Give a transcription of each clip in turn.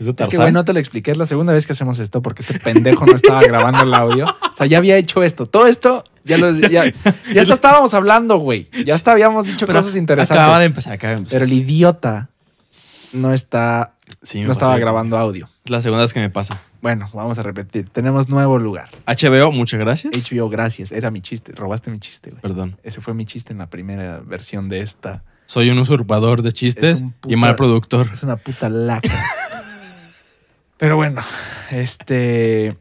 Es que, güey, no te lo expliqué. Es la segunda vez que hacemos esto porque este pendejo no estaba grabando el audio. O sea, ya había hecho esto. Todo esto, ya lo, ya, ya hasta estábamos hablando, güey. Ya hasta habíamos dicho Pero cosas interesantes. Acaba de empezar, acaba de empezar. Pero el idiota no está, Sí, no estaba grabando audio. Es la segunda vez que me pasa. Bueno, vamos a repetir. Tenemos nuevo lugar. HBO, muchas gracias. HBO, gracias. Era mi chiste. Robaste mi chiste, güey. Perdón. Ese fue mi chiste en la primera versión de esta. Soy un usurpador de chistes puta- y mal productor. Es una puta lacra. Pero bueno, este.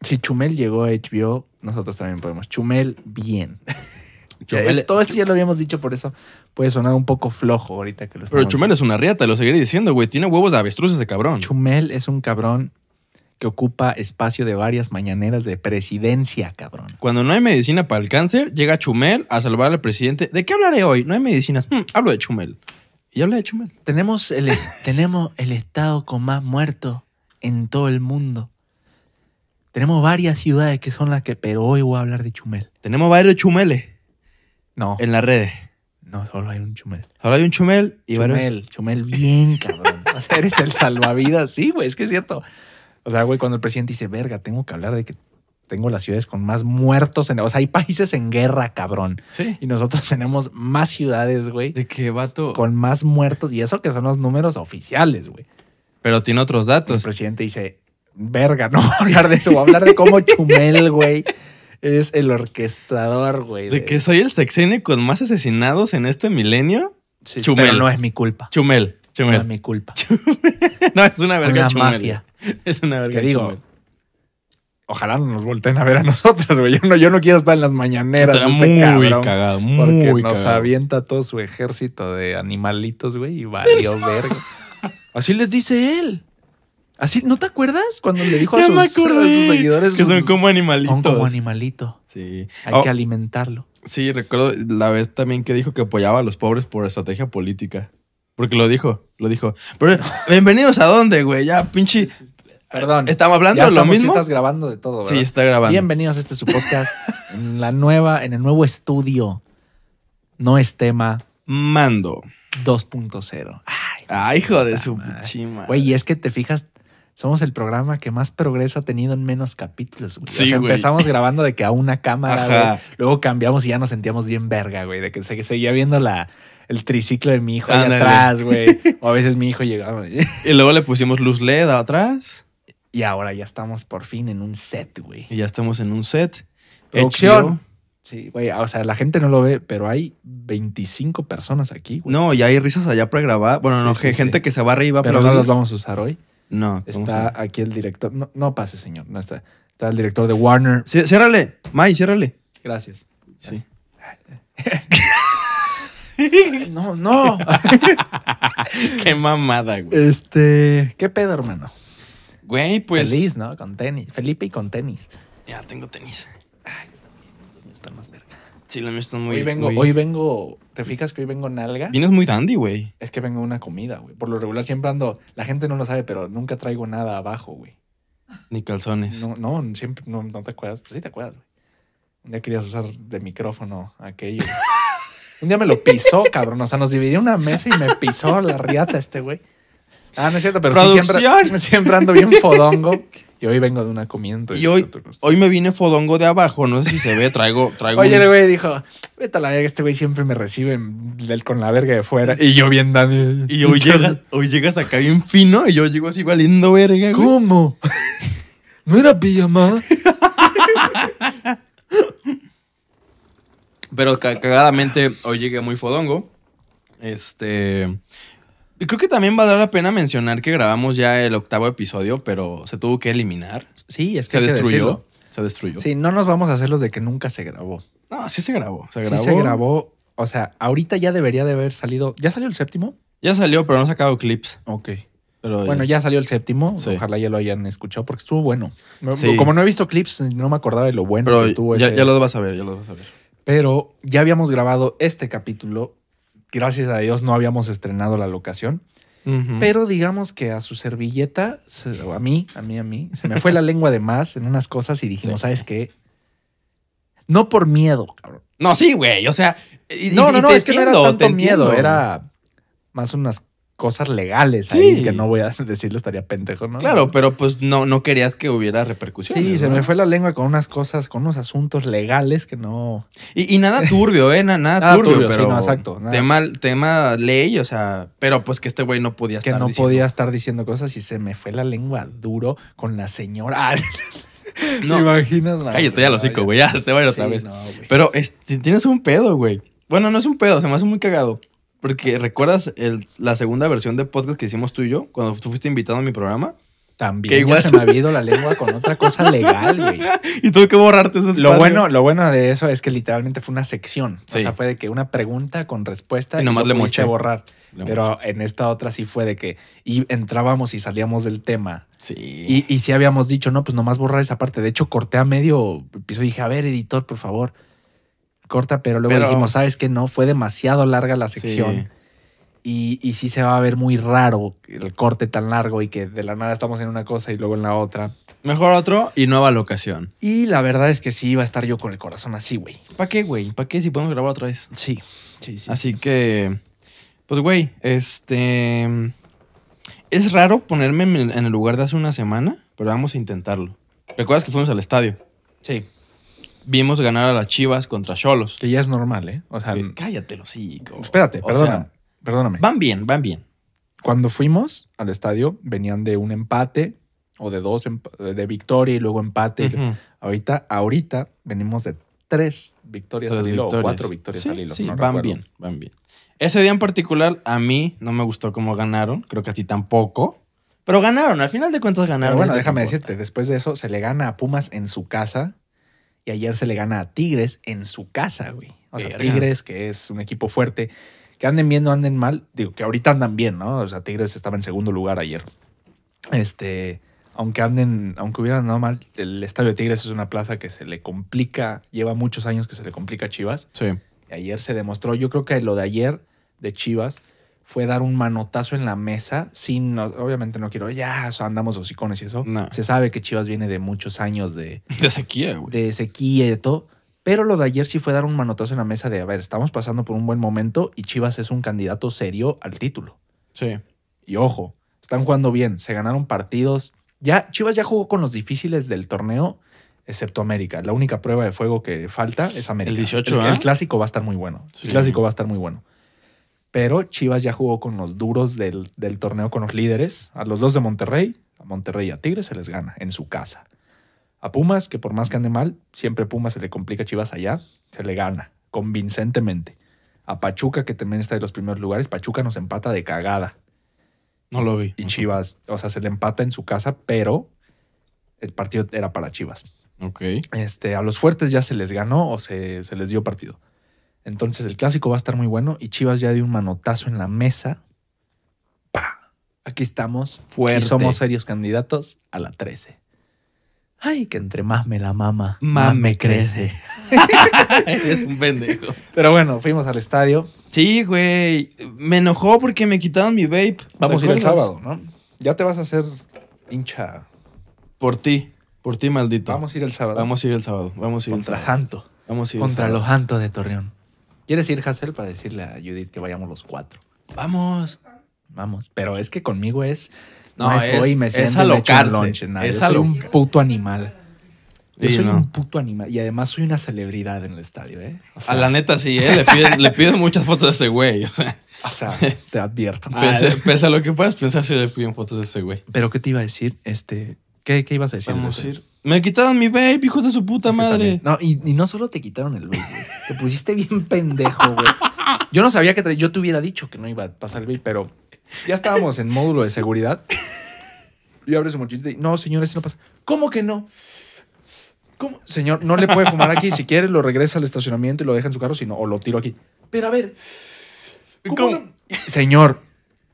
Si Chumel llegó a HBO, nosotros también podemos. Chumel, bien. Chumel- Todo esto ya lo habíamos dicho, por eso puede sonar un poco flojo ahorita que lo Pero Chumel es una riata, lo seguiré diciendo, güey. Tiene huevos de avestruz ese cabrón. Chumel es un cabrón que ocupa espacio de varias mañaneras de presidencia, cabrón. Cuando no hay medicina para el cáncer, llega Chumel a salvar al presidente. ¿De qué hablaré hoy? No hay medicinas. Hmm, hablo de Chumel. Y habla de Chumel. Tenemos el, tenemos el estado con más muertos en todo el mundo. Tenemos varias ciudades que son las que, pero hoy voy a hablar de Chumel. Tenemos varios Chumeles No, en las redes. no, solo hay un Chumel. Ahora hay un Chumel y varios. Chumel, Chumel bien, cabrón. O sea, eres el salvavidas. Sí, güey, es que es cierto. O sea, güey, cuando el presidente dice, verga, tengo que hablar de que tengo las ciudades con más muertos. En... O sea, hay países en guerra, cabrón. Sí. Y nosotros tenemos más ciudades, güey, De qué vato. con más muertos. Y eso que son los números oficiales, güey. Pero tiene otros El datos. presidente dice, verga, no voy a hablar de eso, voy a hablar de cómo Chumel, güey, es el orquestador, güey. De que soy el sexenio con más asesinados en este milenio. Sí, Chumel. Pero no es mi culpa. Chumel. No es Chumel. mi culpa. No, es una verga Una Chumel. mafia. Es una verga Que digo, Chumel. Ojalá no nos volteen a ver a nosotros, güey. Yo no, yo no quiero estar en las mañaneras. Estará este muy cabrón, cagado, Porque muy nos cagado. avienta todo su ejército de animalitos, güey, y valió verga. Así les dice él. Así, ¿no te acuerdas? Cuando le dijo a Ya sus, me a sus seguidores que son sus- como animalitos. son como animalito. Sí. Hay Oh, que alimentarlo. sí, recuerdo la vez también que dijo que apoyaba a los pobres por estrategia política. Porque lo dijo, lo dijo. Pero, bienvenidos a dónde, güey. Ya, pinche. Perdón. ¿Estamos hablando Ya de lo estamos- sí mismo? estás grabando de todo, ¿verdad? Sí, está grabando. Bienvenidos a este su podcast en la nueva, en el nuevo estudio. No es tema Mando. 2.0. Ay, Ay, hijo de su chima. Güey, y es que te fijas, somos el programa que más progreso ha tenido en menos capítulos. güey. O Sí, sea, güey. empezamos grabando de que a una cámara, güey. Luego cambiamos y ya nos sentíamos bien verga, güey. De que se- seguía viendo la, el triciclo de mi hijo allá atrás, güey. O a veces mi hijo llegaba. güey. Y luego le pusimos luz LED atrás. Y ahora ya estamos por fin en un set, güey. Y ya estamos en un set. Producción. Sí, güey. O sea, la gente no lo ve, pero hay 25 personas aquí, güey. No, ya hay risas allá pregrabadas. Bueno, Sí, no, sí, gente sí. que se va arriba. pero no los vamos a usar hoy. No, Está aquí el director. No, no pase, señor. No está. Está el director de Warner. Ciérrale. May, ciérrale. Gracias. Sí. No, no. Qué mamada, güey. este. ¿Qué pedo, hermano? Güey, pues. Feliz, ¿no? Con tenis. Felipe y con tenis. Ya tengo tenis. Verga. Sí, los míos están muy. hoy vengo, muy- hoy vengo. ¿Te fijas que hoy vengo nalga? Vienes muy dandy, güey. Es que vengo una comida, güey. Por lo regular siempre ando. La gente no lo sabe, pero nunca traigo nada abajo, güey. Ni calzones. No, no, siempre no, no te acuerdas. Pues sí te acuerdas, güey. Un día querías usar de micrófono aquello. Un día me lo pisó, cabrón. O sea, nos dividió una mesa y me pisó la riata este güey. Ah, no es cierto, pero sí siempre, siempre ando bien fodongo. Y hoy vengo de una comida. entonces Y hoy, hoy me vine fodongo de abajo. No sé si se ve. Traigo. traigo Oye, un- el güey dijo, vete a la verga, este güey siempre me recibe del- con la verga de fuera. Y yo bien Dani. Y hoy llegas, hoy llegas acá bien fino y yo llego así valiendo verga, güey. ¿Cómo? ¿No era pijama? Pero ca- cagadamente hoy llegué muy fodongo. Este. Y creo que también valdrá la pena mencionar que grabamos ya el octavo episodio, pero se tuvo que eliminar. Sí, es que Se que destruyó. Se destruyó. Sí, no nos vamos a hacer los de que nunca se grabó. No, sí se grabó. Se Sí grabó. se grabó. O sea, ahorita ya debería de haber salido. ¿Ya salió el séptimo? Ya salió, pero no he sacado clips. Ok. Pero Bueno, ya salió el séptimo. Sí. Ojalá ya lo hayan escuchado porque estuvo bueno. No- Sí. Como no he visto clips, no me acordaba de lo bueno Pero que estuvo ya, ese. ya los vas a ver, ya los vas a ver. Pero ya habíamos grabado este capítulo. Gracias a Dios no habíamos estrenado la locación. Pero digamos que a su servilleta, o a mí, a mí, a mí, se me fue la lengua de más en unas cosas y dijimos, Sí. ¿sabes qué? No por miedo, cabrón. No, sí, güey. O sea. y- no, y- no, no, es que no era tanto miedo, era más unas cosas legales Sí. ahí, que no voy a decirlo, estaría pendejo, ¿no? Claro, pero pues no, no querías que hubiera repercusiones. Sí, se ¿no? me fue la lengua con unas cosas, con unos asuntos legales que no. Y, y nada turbio, ¿eh? Na- Nada, Nada turbio, turbio, sí, pero. no, exacto, nada. Tema, tema ley, o sea. Pero pues que este güey no podía Que estar no diciendo- podía estar diciendo cosas y se me fue la lengua duro con la señora. No. ¿Te imaginas? No, Cállate ya lo hocico, güey. Ya te voy a ir otra Sí, vez. no. Pero este, tienes un pedo, güey. Bueno, no es un pedo, se me hace muy cagado. Porque ¿recuerdas el- la segunda versión de podcast que hicimos tú y yo? Cuando tú fuiste invitado a mi programa. También que ya igual- se me ha ido la lengua con otra cosa legal, güey. Y tuve que borrarte ese Lo bueno, lo bueno de eso es que literalmente fue una sección. Sí. O sea, fue de que una pregunta con respuesta Y nomás lo le moché. borrar. Le Pero en esta otra sí fue de que y entrábamos y salíamos del tema. Sí. Y, y sí habíamos dicho, no, pues nomás borrar esa parte. De hecho, corté a medio episodio y dije, a ver, editor, por favor, corta. Pero luego Pero- dijimos, ¿sabes qué? No, fue demasiado larga la sección. Sí. Y, y sí se va a ver muy raro el corte tan largo y que de la nada estamos en una cosa y luego en la otra. Mejor otro y nueva locación. Y la verdad es que sí iba a estar yo con el corazón así, güey. ¿Para qué, güey? ¿Para qué si podemos grabar otra vez? Sí, sí, sí. Así que, pues, güey, este... Es raro ponerme en el lugar de hace una semana, pero vamos a intentarlo. ¿Recuerdas que fuimos al estadio? Sí, Vimos ganar a las Chivas contra Cholos. que ya es normal, ¿eh? O sea, Cállate, los hocico. espérate, O perdóname. sea, perdóname. van bien, van bien. Cuando fuimos al estadio, venían de un empate o de dos de victoria y luego empate. Ahorita, ahorita venimos de tres victorias al hilo o cuatro victorias Sí, al hilo. Sí, no van recuerdo. bien, van bien. Ese día en particular, a mí no me gustó cómo ganaron. Creo que a ti tampoco. Pero ganaron, al final de cuentas Pero ganaron. bueno, déjame importa. decirte, después de eso se le gana a Pumas en su casa y ayer se le gana a Tigres en su casa, güey. O sea, Verga. Tigres, que es un equipo fuerte, que anden bien o anden mal, digo que ahorita andan bien, ¿no? O sea, Tigres estaba en segundo lugar ayer. Este, aunque anden, aunque hubieran andado mal, el estadio de Tigres es una plaza que se le complica, lleva muchos años que se le complica a Chivas. Sí. Y ayer se demostró, yo creo que lo de ayer de Chivas fue dar un manotazo en la mesa sin, no- obviamente no quiero, ya andamos hocicones y eso. No. Se sabe que Chivas viene de muchos años de, De sequía, güey. de sequía y de todo. Pero lo de ayer sí fue dar un manotazo en la mesa de, a ver, estamos pasando por un buen momento y Chivas es un candidato serio al título. Sí. Y ojo, están jugando bien, se ganaron partidos. Ya Chivas ya jugó con los difíciles del torneo, excepto América. La única prueba de fuego que falta es América. El 18, el, ¿ah? el clásico va a estar muy bueno. Sí. El clásico va a estar muy bueno. Pero Chivas ya jugó con los duros del, del torneo, con los líderes. A los dos de Monterrey, a Monterrey y a Tigres se les gana en su casa. A Pumas, que por más que ande mal, siempre Pumas se le complica a Chivas allá, se le gana convincentemente. A Pachuca, que también está en los primeros lugares, Pachuca nos empata de cagada. No lo vi. Y Chivas, o sea, se le empata en su casa, pero el partido era para Chivas. Ok. Este, a los fuertes ya se les ganó o se, se les dio partido. Entonces el clásico va a estar muy bueno y Chivas ya dio un manotazo en la mesa. ¡Pah! Aquí estamos. Fuerte. Y somos serios candidatos a la 13. Ay, que entre más me la mama, Más me crece. Eres un pendejo. Pero bueno, fuimos al estadio. Sí, güey. Me enojó porque me quitaron mi vape. ¿te Vamos a ir el sábado, ¿no? Ya te vas a hacer hincha. Por ti. Por ti, maldito. Vamos a ir el sábado. Vamos a ir el sábado. Vamos a ir el contra sábado. Janto. Vamos a ir el Contra sábado. los Jantos de Torreón. ¿Quieres ir, Hassel, para decirle a Judith que vayamos los cuatro? Vamos. Vamos. Pero es que conmigo es. No, No, es- voy y me es siento un alocarse. lunch, nada. Es Yo soy un puto animal. Yo soy no. un puto animal. Y además soy una celebridad en el estadio, ¿eh? O sea, A la neta, sí, ¿eh? Le piden, le piden muchas fotos de ese güey. O sea, o sea, te advierto. pese, Ah, pese a lo que puedas pensar, si le piden fotos de ese güey. Pero, ¿qué te iba a decir? Este, ¿qué, qué ibas a decir? Vamos a ir. Me quitaron mi vape, hijos de su puta Es que madre. No, y, y no solo te quitaron el vape, güey. Te pusiste bien pendejo, güey. Yo no sabía que yo te hubiera dicho que no iba a pasar el vape, pero ya estábamos en módulo de seguridad. Y abre su mochilita y, no, señor, ese no pasa. ¿Cómo que no? ¿Cómo? Señor, no le puede fumar aquí. Si quiere, lo regresa al estacionamiento y lo deja en su carro, si no, o lo tiro aquí. Pero a ver, ¿cómo ¿Cómo? no? Señor,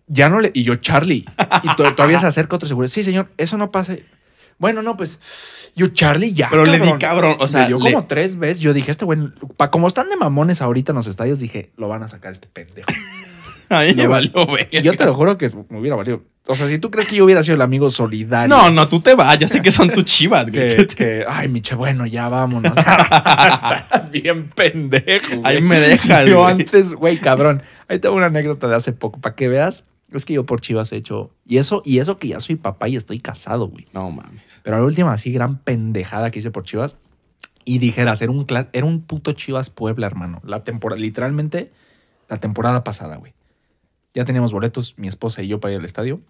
ya no le. Y yo, Charlie. Y to- todavía se acerca otro seguro. Sí, señor, eso no pasa. Bueno, no, pues. Yo, Charlie, ya. Pero le di cabrón, o sea, le- como tres veces. Yo dije, este güey. pa- Como están de mamones ahorita en los estadios, dije, lo van a sacar este pendejo. A mí me valió, güey. Y yo te lo juro que me hubiera valido. O sea, si tú crees que yo hubiera sido el amigo solidario. No, no, tú te vas. Ya sé que son tus chivas, güey. Que, que, ay, Miche, bueno, ya vámonos. Estás bien pendejo. güey. Ahí me dejas, Yo güey. antes, güey, cabrón. Ahí tengo una anécdota de hace poco para que veas Es que yo por Chivas he hecho. Y eso, y eso que ya soy papá y estoy casado, güey. No mames. Pero la última así gran pendejada que hice por Chivas. Y dijeras, era un, era un puto Chivas Puebla, hermano. La temporada, literalmente, la temporada pasada, güey. Ya teníamos boletos, mi esposa y yo para ir al estadio.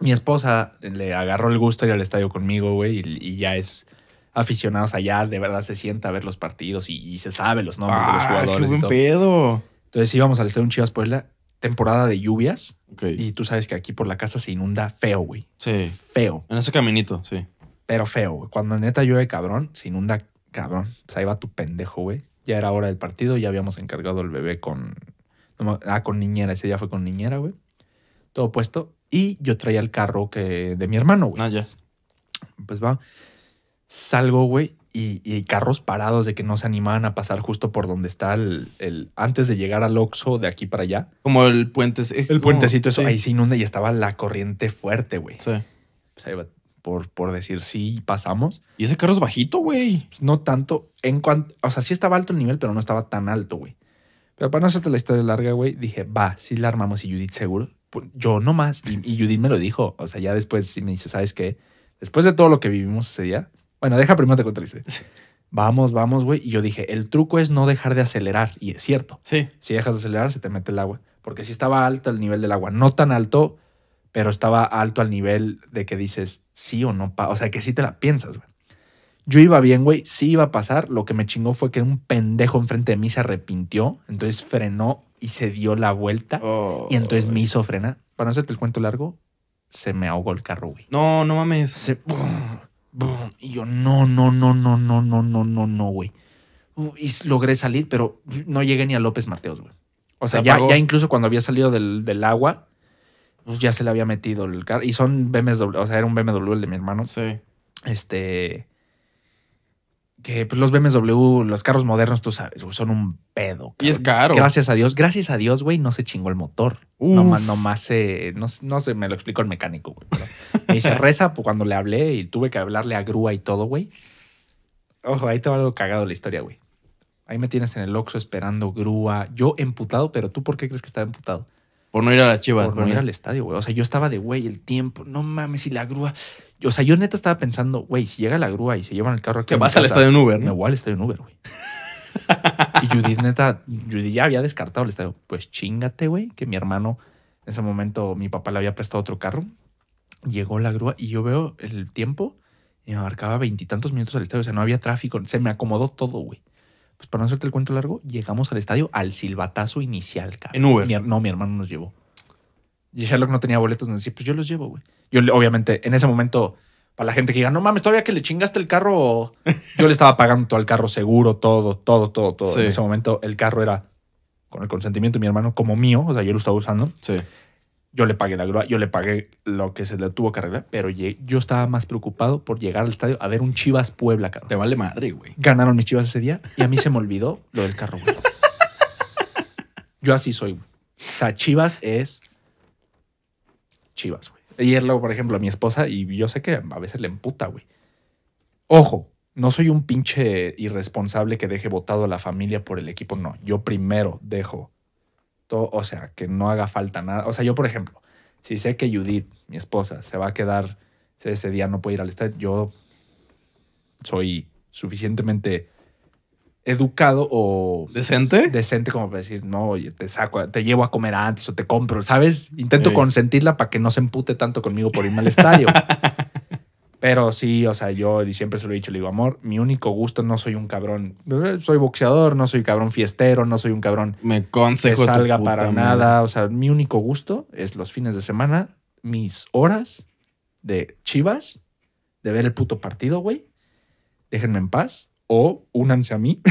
Mi esposa le agarró el gusto ir al estadio conmigo, güey, y, y ya es aficionado, o sea, ya de verdad se sienta a ver los partidos y, y se sabe los nombres de los Ah, jugadores. qué y buen todo. pedo. Entonces íbamos al estadio en Chivas Puebla, temporada de lluvias, Ok. y tú sabes que aquí por la casa se inunda feo, güey. Sí. Feo, En ese caminito, sí. Pero feo, güey. Cuando neta llueve cabrón, se inunda cabrón. Pues ahí va tu pendejo, güey. Ya era hora del partido, ya habíamos encargado el bebé con. no ah, con niñera, ese día fue con niñera, güey. Todo puesto. Y yo traía el carro que de mi hermano, güey. Ah, ya. Pues va. Salgo, güey. Y, y carros parados de que no se animaban a pasar justo por donde está el, el- antes de llegar al Oxxo de aquí para allá. Como el puente. El puentecito, eso, sí. ahí se inunda y estaba la corriente fuerte, güey. Sí. Pues ahí va, por, por decir sí, pasamos. Y ese carro es bajito, güey. Pues, No tanto. En cuanto. O sea, sí estaba alto el nivel, pero no estaba tan alto, güey. Pero para no hacerte la historia larga, güey, dije, va, sí la armamos y Judith seguro. Pues, yo nomás. Y, y Judith me lo dijo. O sea, ya después sí me dice, ¿sabes qué? Después de todo lo que vivimos ese día. Bueno, deja primero te historia. Vamos, vamos, güey. Y yo dije, el truco es no dejar de acelerar. Y es cierto. Sí. Si dejas de acelerar, se te mete el agua. Porque sí estaba alto el nivel del agua. No tan alto, pero estaba alto al nivel de que dices sí o no. O sea, que sí te la piensas, güey. Yo iba bien, güey. Sí iba a pasar. Lo que me chingó fue que un pendejo enfrente de mí se arrepintió. Entonces frenó y se dio la vuelta. Oh. Y entonces me hizo frenar. Para no hacerte el cuento largo, se me ahogó el carro, güey. No, no mames. Se-. Y yo, no, no, no, no, no, no, no, no, no, güey. Y logré salir, pero no llegué ni a López Mateos, güey. O sea, Se ya, ya incluso cuando había salido del, del agua, pues ya se le había metido el carro. Y son BMW, o sea, era un BMW el de mi hermano. Sí. Este. Que pues los BMW, los carros modernos, tú sabes, güey, son un pedo. Y es caro. Gracias a Dios, gracias a Dios, güey, no se chingó el motor. Uf. Nomás, nomás se, no, no sé, me lo explicó el mecánico, güey. pero Me dice, reza pues, cuando le hablé y tuve que hablarle a grúa y todo, güey. Ojo, ahí te va algo cagado la historia, güey. Ahí me tienes en el Oxxo esperando grúa. Yo emputado, pero tú, ¿por qué crees que estaba emputado? Por no ir a las chivas. Por no ir al estadio, güey. O sea, yo estaba de, güey, el tiempo, no mames, y la grúa. O sea, yo neta estaba pensando, güey, si llega la grúa y se llevan el carro aquí. Te vas al estadio en Uber, Me ¿no? voy al estadio en Uber, güey. y Judith, neta, Judith ya había descartado el estadio. Pues chingate, güey, que mi hermano, en ese momento, mi papá le había prestado otro carro. Llegó la grúa y yo veo el tiempo y me marcaba veintitantos minutos al estadio. O sea, no había tráfico. Se me acomodó todo, güey. Pues para no hacerte el cuento largo, llegamos al estadio al silbatazo inicial, cabrón. En Uber. Mi no, mi hermano nos llevó. Y Sherlock no tenía boletos, nos decía, pues yo los llevo, güey. Yo, obviamente, en ese momento, para la gente que diga, no mames, todavía que le chingaste el carro, yo le estaba pagando todo el carro seguro, todo, todo, todo, todo. Sí. En ese momento, el carro era con el consentimiento de mi hermano como mío, o sea, yo lo estaba usando. Sí. Yo le pagué la grúa, yo le pagué lo que se le tuvo que arreglar, pero yo estaba más preocupado por llegar al estadio a ver un Chivas Puebla, cabrón. Te vale madre, güey. Ganaron mis chivas ese día y a mí se me olvidó lo del carro, güey. Yo así soy, güey. O sea, Chivas es Chivas, güey. Ayer luego, por ejemplo, a mi esposa, y yo sé que a veces le emputa, güey. Ojo, no soy un pinche irresponsable que deje votado a la familia por el equipo, no. Yo primero dejo todo, o sea, que no haga falta nada. O sea, yo, por ejemplo, si sé que Judith, mi esposa, se va a quedar, si ese día no puede ir al estadio, yo soy suficientemente educado o ¿Decente? decente como para decir, no, oye, te saco, te llevo a comer antes o te compro, ¿sabes? Intento Sí. consentirla para que no se empute tanto conmigo por irme al estadio. Pero sí, o sea, yo siempre se lo he dicho, le digo, amor, mi único gusto no soy un cabrón, eh, soy boxeador, no soy cabrón fiestero, no soy un cabrón Me que salga para nada, o sea, mi único gusto es los fines de semana, mis horas de chivas, de ver el puto partido, güey. Déjenme en paz o únanse a mí.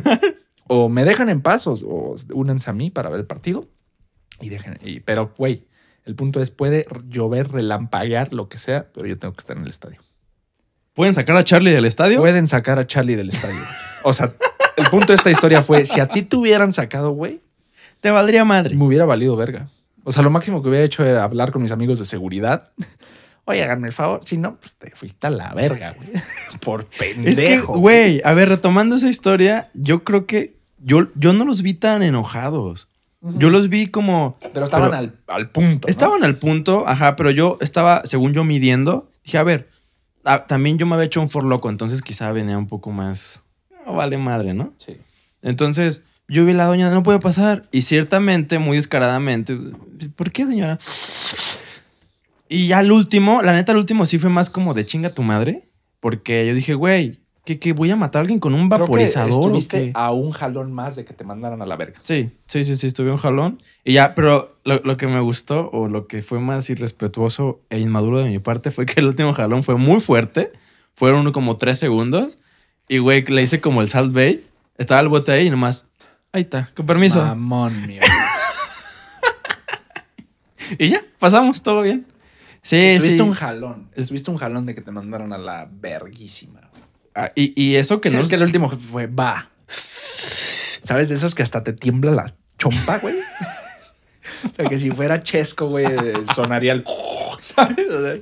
o me dejan en paz o, o únanse a mí para ver el partido. Y dejen, y- pero, güey, el punto es, puede llover, relampaguear, lo que sea, pero yo tengo que estar en el estadio. ¿Pueden sacar a Charlie del estadio? Pueden sacar a Charlie del estadio. O sea, el punto de esta historia fue, si a ti te hubieran sacado, güey, Te valdría madre. me hubiera valido verga. O sea, lo máximo que hubiera hecho era hablar con mis amigos de seguridad. Oye, háganme el favor. Si no, pues te fuiste a la verga, güey. Por pendejo. Es que, güey, a ver, retomando esa historia, yo creo que yo, yo no los vi tan enojados. Yo los vi como... Pero estaban Pero- al, al punto. ¿no? Estaban al punto, ajá, pero yo estaba, según yo, midiendo. Dije, a ver, ah, también yo me había hecho un for loco, entonces quizá venía un poco más... No vale madre, ¿no? Sí. Entonces, yo vi a la doña, no puede pasar. Y ciertamente, muy descaradamente, ¿por qué, señora? Y ya el último, la neta, el último sí fue más como de chinga tu madre. Porque yo dije, güey, ¿que, que voy a matar a alguien con un Creo que vaporizador estuviste a un jalón más de que te mandaran a la verga. Sí, sí, sí, sí, estuve un jalón. Y ya, pero lo, lo que me gustó o lo que fue más irrespetuoso e inmaduro de mi parte fue que el último jalón fue muy fuerte. Fueron como tres segundos. Y, güey, le hice como el Salt Bay. Estaba el bote ahí y nomás, ahí está, con permiso. Mamón mío. Y ya, pasamos, todo bien. Sí, Estuviste sí. un jalón. Estuviste un jalón de que te mandaron a la verguísima. Ah, y, y eso que no es que el último fue va. ¿Sabes? De esos que hasta te tiembla la chompa, güey. o sea, que si fuera chesco, güey, sonaría el. ¿Sabes? O sea,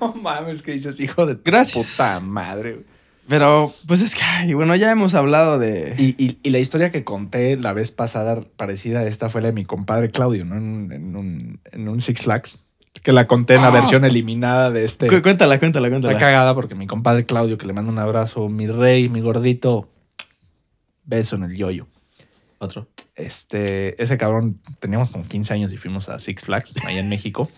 no mames, que dices, hijo de Gracias. puta madre, güey. Pero, pues es que, ay, bueno, ya hemos hablado de. Y, y- y la historia que conté la vez pasada, parecida a esta, fue la de mi compadre Claudio, ¿no? En un, en un, en un Six Flags. Que la conté en la Ah. versión eliminada de este. Cu- Cuéntala, cuéntala, Está cuéntala. cagada porque mi compadre Claudio, que le mando un abrazo, mi rey, mi gordito, beso en el yoyo. Otro. Este, ese cabrón, teníamos como 15 años y fuimos a Six Flags, allá en México.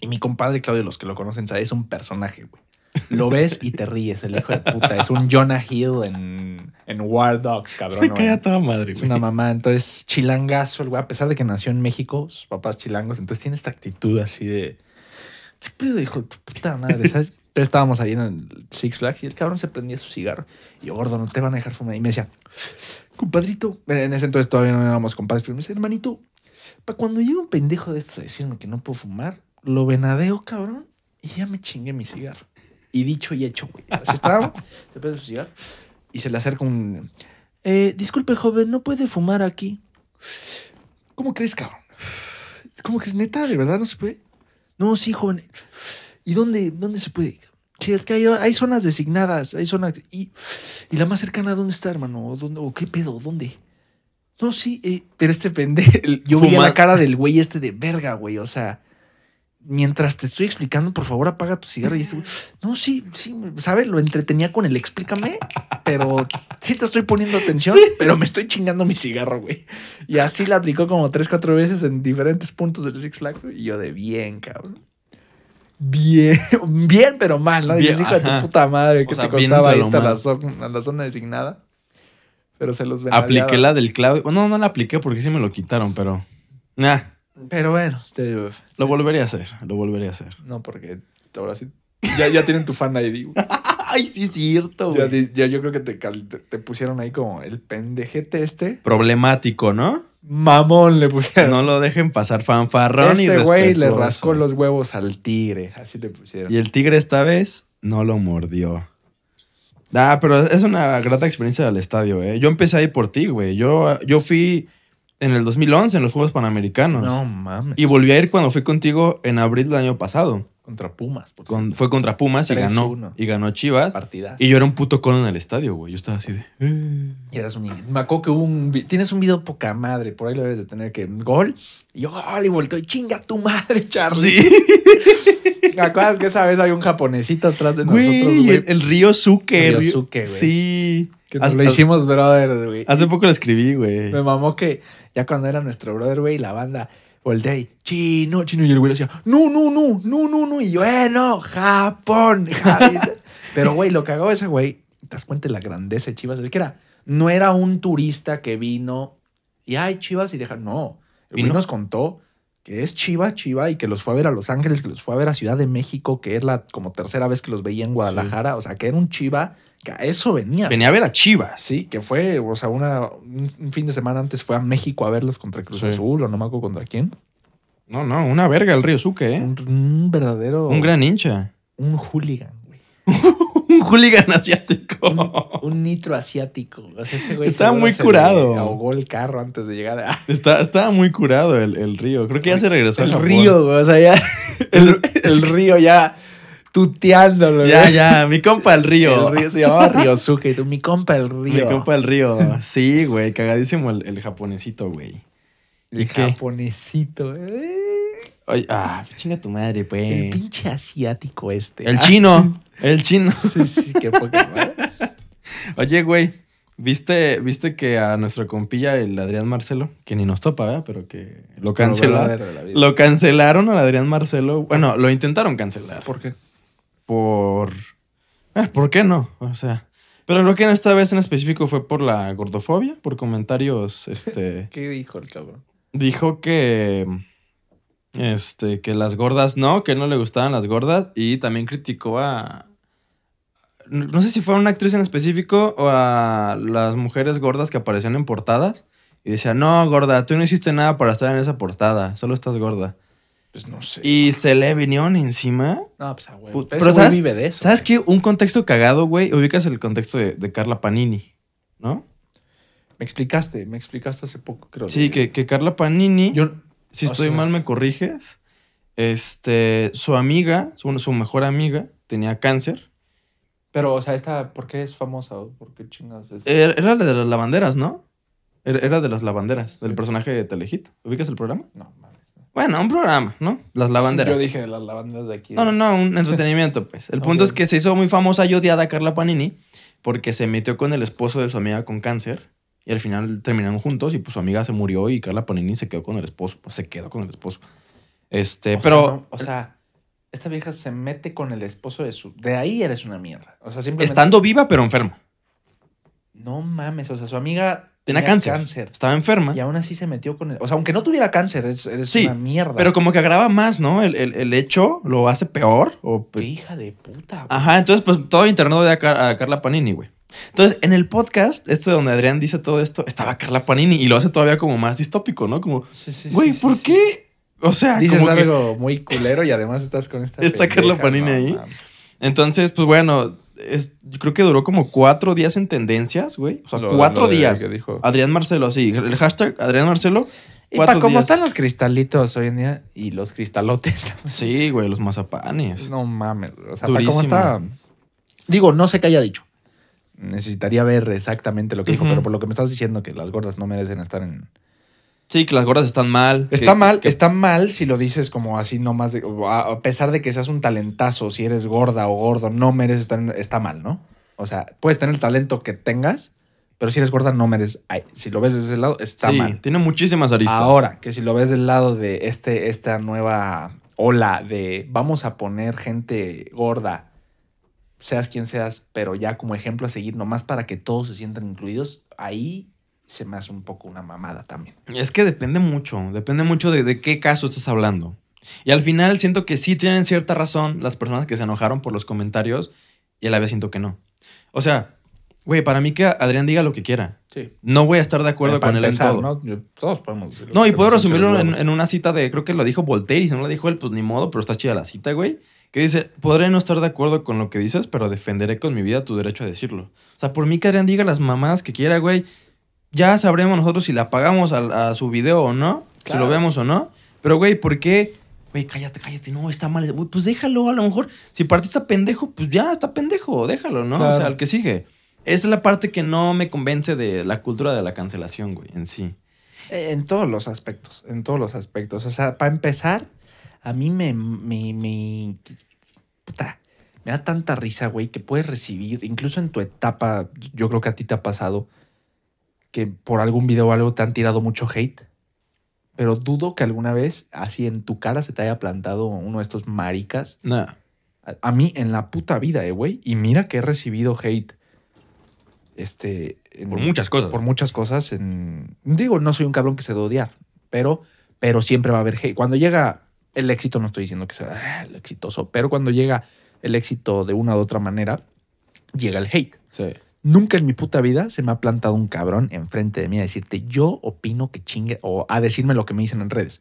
Y mi compadre Claudio, los que lo conocen, sabe, es un personaje, güey. Lo ves y te ríes, el hijo de puta. Es un Jonah Hill en, en War Dogs, cabrón. ¿no? cae a toda madre, Es una mamá, entonces chilangazo, el güey, a pesar de que nació en México, sus papás chilangos, entonces tiene esta actitud así de. ¿Qué pedo, hijo de puta madre? ¿Sabes? Entonces estábamos ahí en el Six Flags y el cabrón se prendía su cigarro. Y yo, gordo, no te van a dejar fumar. Y me decía, compadrito. En ese entonces todavía no éramos compadres, pero me decía, hermanito, para cuando llega un pendejo de estos a decirme que no puedo fumar, lo venadeo, cabrón, y ya me chingué mi cigarro. Y dicho y hecho, güey. Así estaba, se prende su cigarro y se le acerca un. Eh, disculpe, joven, no puede fumar aquí. ¿Cómo crees, cabrón? ¿Cómo crees? Neta, de verdad no se puede. No, sí, joven. ¿Y dónde, dónde se puede? Sí, es que hay, hay zonas designadas, hay zonas. Y, y la más cercana, ¿dónde está, hermano? ¿O, dónde, o qué pedo? ¿Dónde? No, sí, eh, pero este pendejo. Yo veía Fuma- la cara del güey este de verga, güey. O sea, mientras te estoy explicando, por favor, apaga tu cigarro. Y este güey, no, sí, sí, ¿sabes? Lo entretenía con el explícame, pero sí te estoy poniendo atención, Sí. pero me estoy chingando mi cigarro, güey. Y así la aplicó como tres, cuatro veces en diferentes puntos del Six Flags. Y yo de bien, cabrón. Bien, bien, pero mal, ¿no? Dices, Bien, hijo de tu puta madre, que O sea, te costaba irte a la, zona, a la zona designada. Pero se los ven. Apliqué la del Claudio. Bueno, no la apliqué porque sí me lo quitaron, pero. Nah, Pero bueno, te lo volvería a hacer. Lo volvería a hacer. no, porque ahora sí. Ya, ya tienen tu fan ID. güey. Ay, sí, es cierto, Ya, di- ya yo creo que te, cal- te, te pusieron ahí como el pendejete este. Problemático, ¿no? Mamón le pusieron. No lo dejen pasar fanfarrón y este güey le respetuoso. rascó los huevos al tigre. Así le pusieron. Y el tigre esta vez no lo mordió. Ah, pero es una grata experiencia del estadio, ¿eh? Yo empecé ahí por ti, güey. Yo, yo fui en el 2011 en los Juegos Panamericanos. No mames. Y volví a ir cuando fui contigo en abril del año pasado. Contra Pumas. Por Con- fue contra Pumas y 3-1. ganó. Y ganó Chivas. partida. Y yo era un puto cono en el estadio, güey. Yo estaba así de... "Eh". Y eras un niño. Me acuerdo que hubo un. Tienes un video poca madre. Por ahí lo debes de tener que. Gol. Y yo, gol. Y volteo. Y chinga tu madre, Charlie. Sí. ¿Me acuerdas que esa vez había un japonesito atrás de nosotros, Güey, el, el río Suke. El río río- Suke, güey. Sí. Que nos lo hicimos, brother, güey. Hace poco lo escribí, güey. Me mamó que ya cuando era nuestro brother, güey, la banda voltea y chino, chino. Y el güey decía, no, no, no, no, no, no. Y yo, eh, no, Japón. Ja-". Pero, güey, lo cagó ese güey. Te das cuenta de la grandeza de Chivas. Es que era, no era un turista que vino y, ay, Chivas y deja. No. El güey nos contó que es Chiva, Chiva y que los fue a ver a Los Ángeles, que los fue a ver a Ciudad de México, que es la como tercera vez que los veía en Guadalajara. O sea, que era un Chiva que a eso venía. Venía a ver a Chivas. Sí, que fue, o sea, una, un fin de semana antes fue a México a verlos contra Cruz Sí. Azul, o no me acuerdo contra quién. No, no, una verga el río Suke, ¿eh? Un, un verdadero. Un gran hincha. Un hooligan, güey. Un hooligan asiático. Un, un nitro asiático. O sea, ese güey Estaba muy curado. le ahogó el carro antes de llegar a. Está, estaba muy curado el, el río. Creo que ya se regresó. El al río, güey. O sea, ya. El, el río ya. Tuteándolo. Ya, güey. ya, mi compa el río. El río se llamaba Ryosuke y tú, mi compa el río. Mi compa el río. Sí, güey, cagadísimo el, el japonesito, güey. ¿Y El qué? japonesito. eh. Ay, ah, chinga tu madre, El pues. pinche asiático este. El Ah, chino, el chino. Sí, sí, qué poca madre. Oye, güey, ¿viste, ¿viste que a nuestro compilla, el Adrián Marcelo, que ni nos topa, ¿verdad? Pero que lo cancelaron. Lo cancelaron al Adrián Marcelo. Bueno, lo intentaron cancelar. ¿Por qué? Por. eh, ¿Por qué no? O sea. Pero creo que en esta vez en específico fue por la gordofobia, por comentarios, este. ¿Qué dijo el cabrón? dijo que. Este, que las gordas no, que no le gustaban las gordas. Y también criticó a. No sé si fue a una actriz en específico o a las mujeres gordas que aparecían en portadas. Y decía, no, gorda, tú no hiciste nada para estar en esa portada, solo estás gorda. Pues no sé. Y se le vinieron encima. No, pues a huevo. Pu- Pero pero ese güey ¿sabes- vive de eso. ¿Sabes qué? Un contexto cagado, güey. Ubicas el contexto de, de Carla Panini, ¿no? Me explicaste, me explicaste hace poco, creo. Sí, que, que Carla Panini, Yo, si estoy sea- mal me corriges, este, su amiga, su, su mejor amiga, tenía cáncer. pero, o sea, esta, ¿por qué es famosa? o ¿Por qué chingas es? Era, era la de las lavanderas, ¿no? Era, era de las lavanderas, del personaje de Telehit. ¿Ubicas el programa? No. Bueno, un programa, ¿no? Las lavanderas. Yo dije las lavanderas de aquí. No, no, no, un entretenimiento, pues. El punto es que se hizo muy famosa y odiada Carla Panini porque se metió con el esposo de su amiga con cáncer y al final terminaron juntos y pues su amiga se murió y Carla Panini se quedó con el esposo, pues se quedó con el esposo. Este, O pero sea, no, o sea, esta vieja se mete con el esposo de su. De ahí eres una mierda. O sea, simplemente. estando viva pero enferma. No mames, o sea, su amiga. Tenía cáncer. Estaba enferma. Y aún así se metió con el. O sea, aunque no tuviera cáncer, Sí, una mierda. Pero como que agrava más, ¿no? El, el- el hecho lo hace peor. O, Qué hija de puta, güey. Ajá, entonces pues todo internet odia a, Car- a Carla Panini, güey. Entonces, en el podcast, este donde Adrián dice todo esto, estaba Carla Panini y lo hace todavía como más distópico, ¿no? Como, Sí, sí, güey, sí, ¿por qué? O sea. Dices como que- algo muy culero y además estás con esta. Está Carla Panini no, ahí. Entonces, pues bueno, es- yo creo que duró como cuatro días en tendencias, güey. O sea, Lo- cuatro lo días. que dijo. Adrián Marcelo, sí. El hashtag Adrián Marcelo. Y para cómo días. están los cristalitos hoy en día y los cristalotes. Sí, güey, los mazapanes. No mames. O sea, para Durísimo. cómo está. Digo, no sé qué haya dicho. Necesitaría ver exactamente lo que dijo, pero por lo que me estás diciendo, que las gordas no merecen estar en. Sí, que las gordas están mal. Está que- mal, que- está mal si lo dices como así nomás de. A pesar de que seas un talentazo, si eres gorda o gordo, no mereces estar. Está mal, ¿no? O sea, puedes tener el talento que tengas, pero si eres gorda, no mereces. ay, si lo ves desde ese lado, está sí, mal. tiene muchísimas aristas. Ahora, que si lo ves del lado de este, esta nueva ola de vamos a poner gente gorda, seas quien seas, pero ya como ejemplo a seguir, nomás para que todos se sientan incluidos, ahí se me hace un poco una mamada también. Es que depende mucho, depende mucho de, de qué caso estás hablando. Y al final siento que sí tienen cierta razón las personas que se enojaron por los comentarios y a la vez siento que no. O sea, güey, para mí que Adrián diga lo que quiera. Sí. No voy a estar de acuerdo con él en todo. ¿no? Yo- Todos podemos decirlo. No, y puedo resumirlo en una cita de, creo que lo dijo Voltaire y si no lo dijo él, pues ni modo, pero está chida la cita, güey. Que dice, podré no estar de acuerdo con lo que dices, pero defenderé con mi vida tu derecho a decirlo. O sea, por mí que Adrián diga las mamadas que quiera, güey. Ya sabremos nosotros si la pagamos a, a su video o no, si lo vemos o no. Pero, güey, ¿por qué? Güey, cállate, cállate, no, está mal. Güey, pues déjalo, a lo mejor. Si para ti está pendejo, pues ya está pendejo, déjalo, ¿no? O sea, al que sigue. Esa es la parte que no me convence de la cultura de la cancelación, güey, en sí. Eh, En todos los aspectos, en todos los aspectos. O sea, para empezar, a mí me, me, me, puta, me da tanta risa, güey, que puedes recibir, incluso en tu etapa, yo creo que a ti te ha pasado, que por algún video o algo te han tirado mucho hate. Pero dudo que alguna vez, así en tu cara, se te haya plantado uno de estos maricas. Nada. A, a mí, en la puta vida, eh, güey. Y mira que he recibido hate. Este. en- Por muchas cosas. por muchas cosas. En, digo, no soy un cabrón que se de odiar, pero, pero siempre va a haber hate. Cuando llega el éxito, no estoy diciendo que sea ah, el exitoso, pero cuando llega el éxito de una u otra manera, llega el hate. Sí. Nunca en mi puta vida se me ha plantado un cabrón enfrente de mí a decirte, yo opino que chingue, o a decirme lo que me dicen en redes.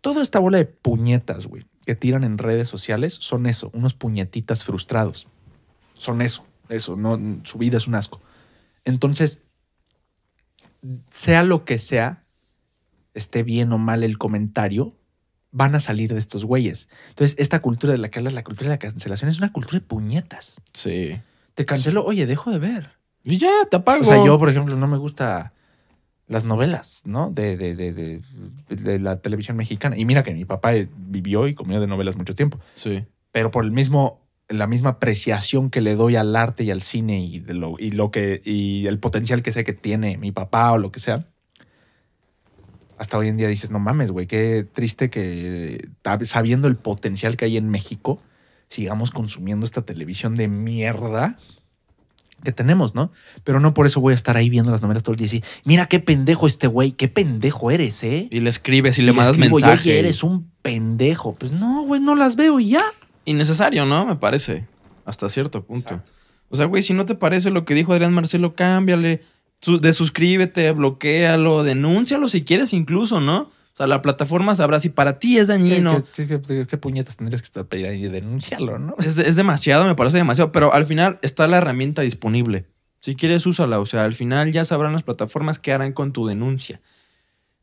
Toda esta bola de puñetas, güey, que tiran en redes sociales son eso, unos puñetitas frustrados. Son eso, eso, no, su vida es un asco. Entonces, sea lo que sea, esté bien o mal el comentario, van a salir de estos güeyes. Entonces, esta cultura de la que hablas, la cultura de la cancelación, es una cultura de puñetas. Sí. Te cancelo, oye, dejo de ver. Y ya, te apago. O sea, yo, por ejemplo, no me gusta las novelas, ¿no? De, de, de, de, de la televisión mexicana. Y mira que mi papá vivió y comió de novelas mucho tiempo. Sí. Pero por el mismo, la misma apreciación que le doy al arte y al cine y, de lo, y lo que, y el potencial que sé que tiene mi papá o lo que sea. Hasta hoy en día dices, no mames, güey, qué triste que sabiendo el potencial que hay en México, sigamos consumiendo esta televisión de mierda que tenemos, ¿no? Pero no por eso voy a estar ahí viendo las novelas todo el día y decir, mira qué pendejo este güey, qué pendejo eres, ¿eh? Y le escribes y, le mandas mensaje. Oye, eres un pendejo. Pues no, güey, no las veo y ya. Innecesario, ¿no? Me parece. Hasta cierto punto. O sea, güey, si no te parece lo que dijo Adrián Marcelo, cámbiale. De suscríbete, bloquealo, denúncialo si quieres incluso, ¿no? O sea, la plataforma sabrá si para ti es dañino. ¿Qué, puñetas tendrías que estar para y denunciarlo, no? Es, es, demasiado, me parece demasiado. Pero al final está la herramienta disponible. Si quieres, úsala. O sea, al final ya sabrán las plataformas qué harán con tu denuncia.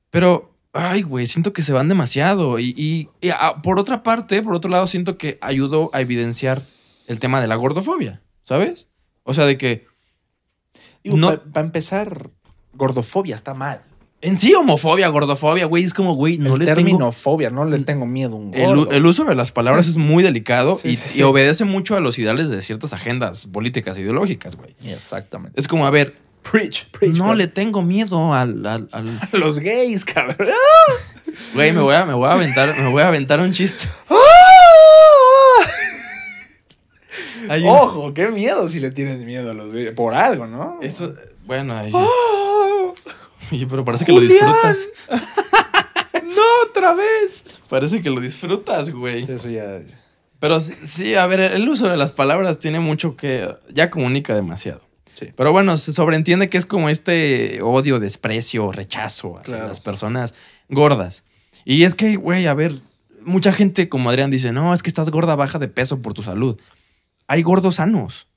Pero, ay, güey, siento que se van demasiado. Y, y, ah, por otra parte, por otro lado, siento que ayudó a evidenciar el tema de la gordofobia, ¿sabes? O sea, de que. no... Para empezar, gordofobia está mal. En sí, homofobia, gordofobia, güey, es como, güey, no el le término fobia, no le tengo miedo a un gordo. El, uso de las palabras es muy delicado y, obedece mucho a los ideales de ciertas agendas políticas e ideológicas, güey. Exactamente. Es como, a ver, preach, preach No le tengo miedo al, al, A los gays, cabrón. Güey, me voy a, me voy a aventar, me voy a aventar un chiste. Ojo, qué miedo si le tienes miedo a los gays. Por algo, ¿no? Eso, bueno, ahí... Oye, pero parece que lo disfrutas. no, otra vez. Parece que lo disfrutas, güey. Eso ya. Pero sí, a ver, el uso de las palabras tiene mucho que. Ya comunica demasiado. Sí. Pero bueno, se sobreentiende que es como este odio, desprecio, rechazo hacia las personas gordas. Y es que, güey, a ver, mucha gente como Adrián dice, no, es que estás gorda, baja de peso por tu salud. Hay gordos sanos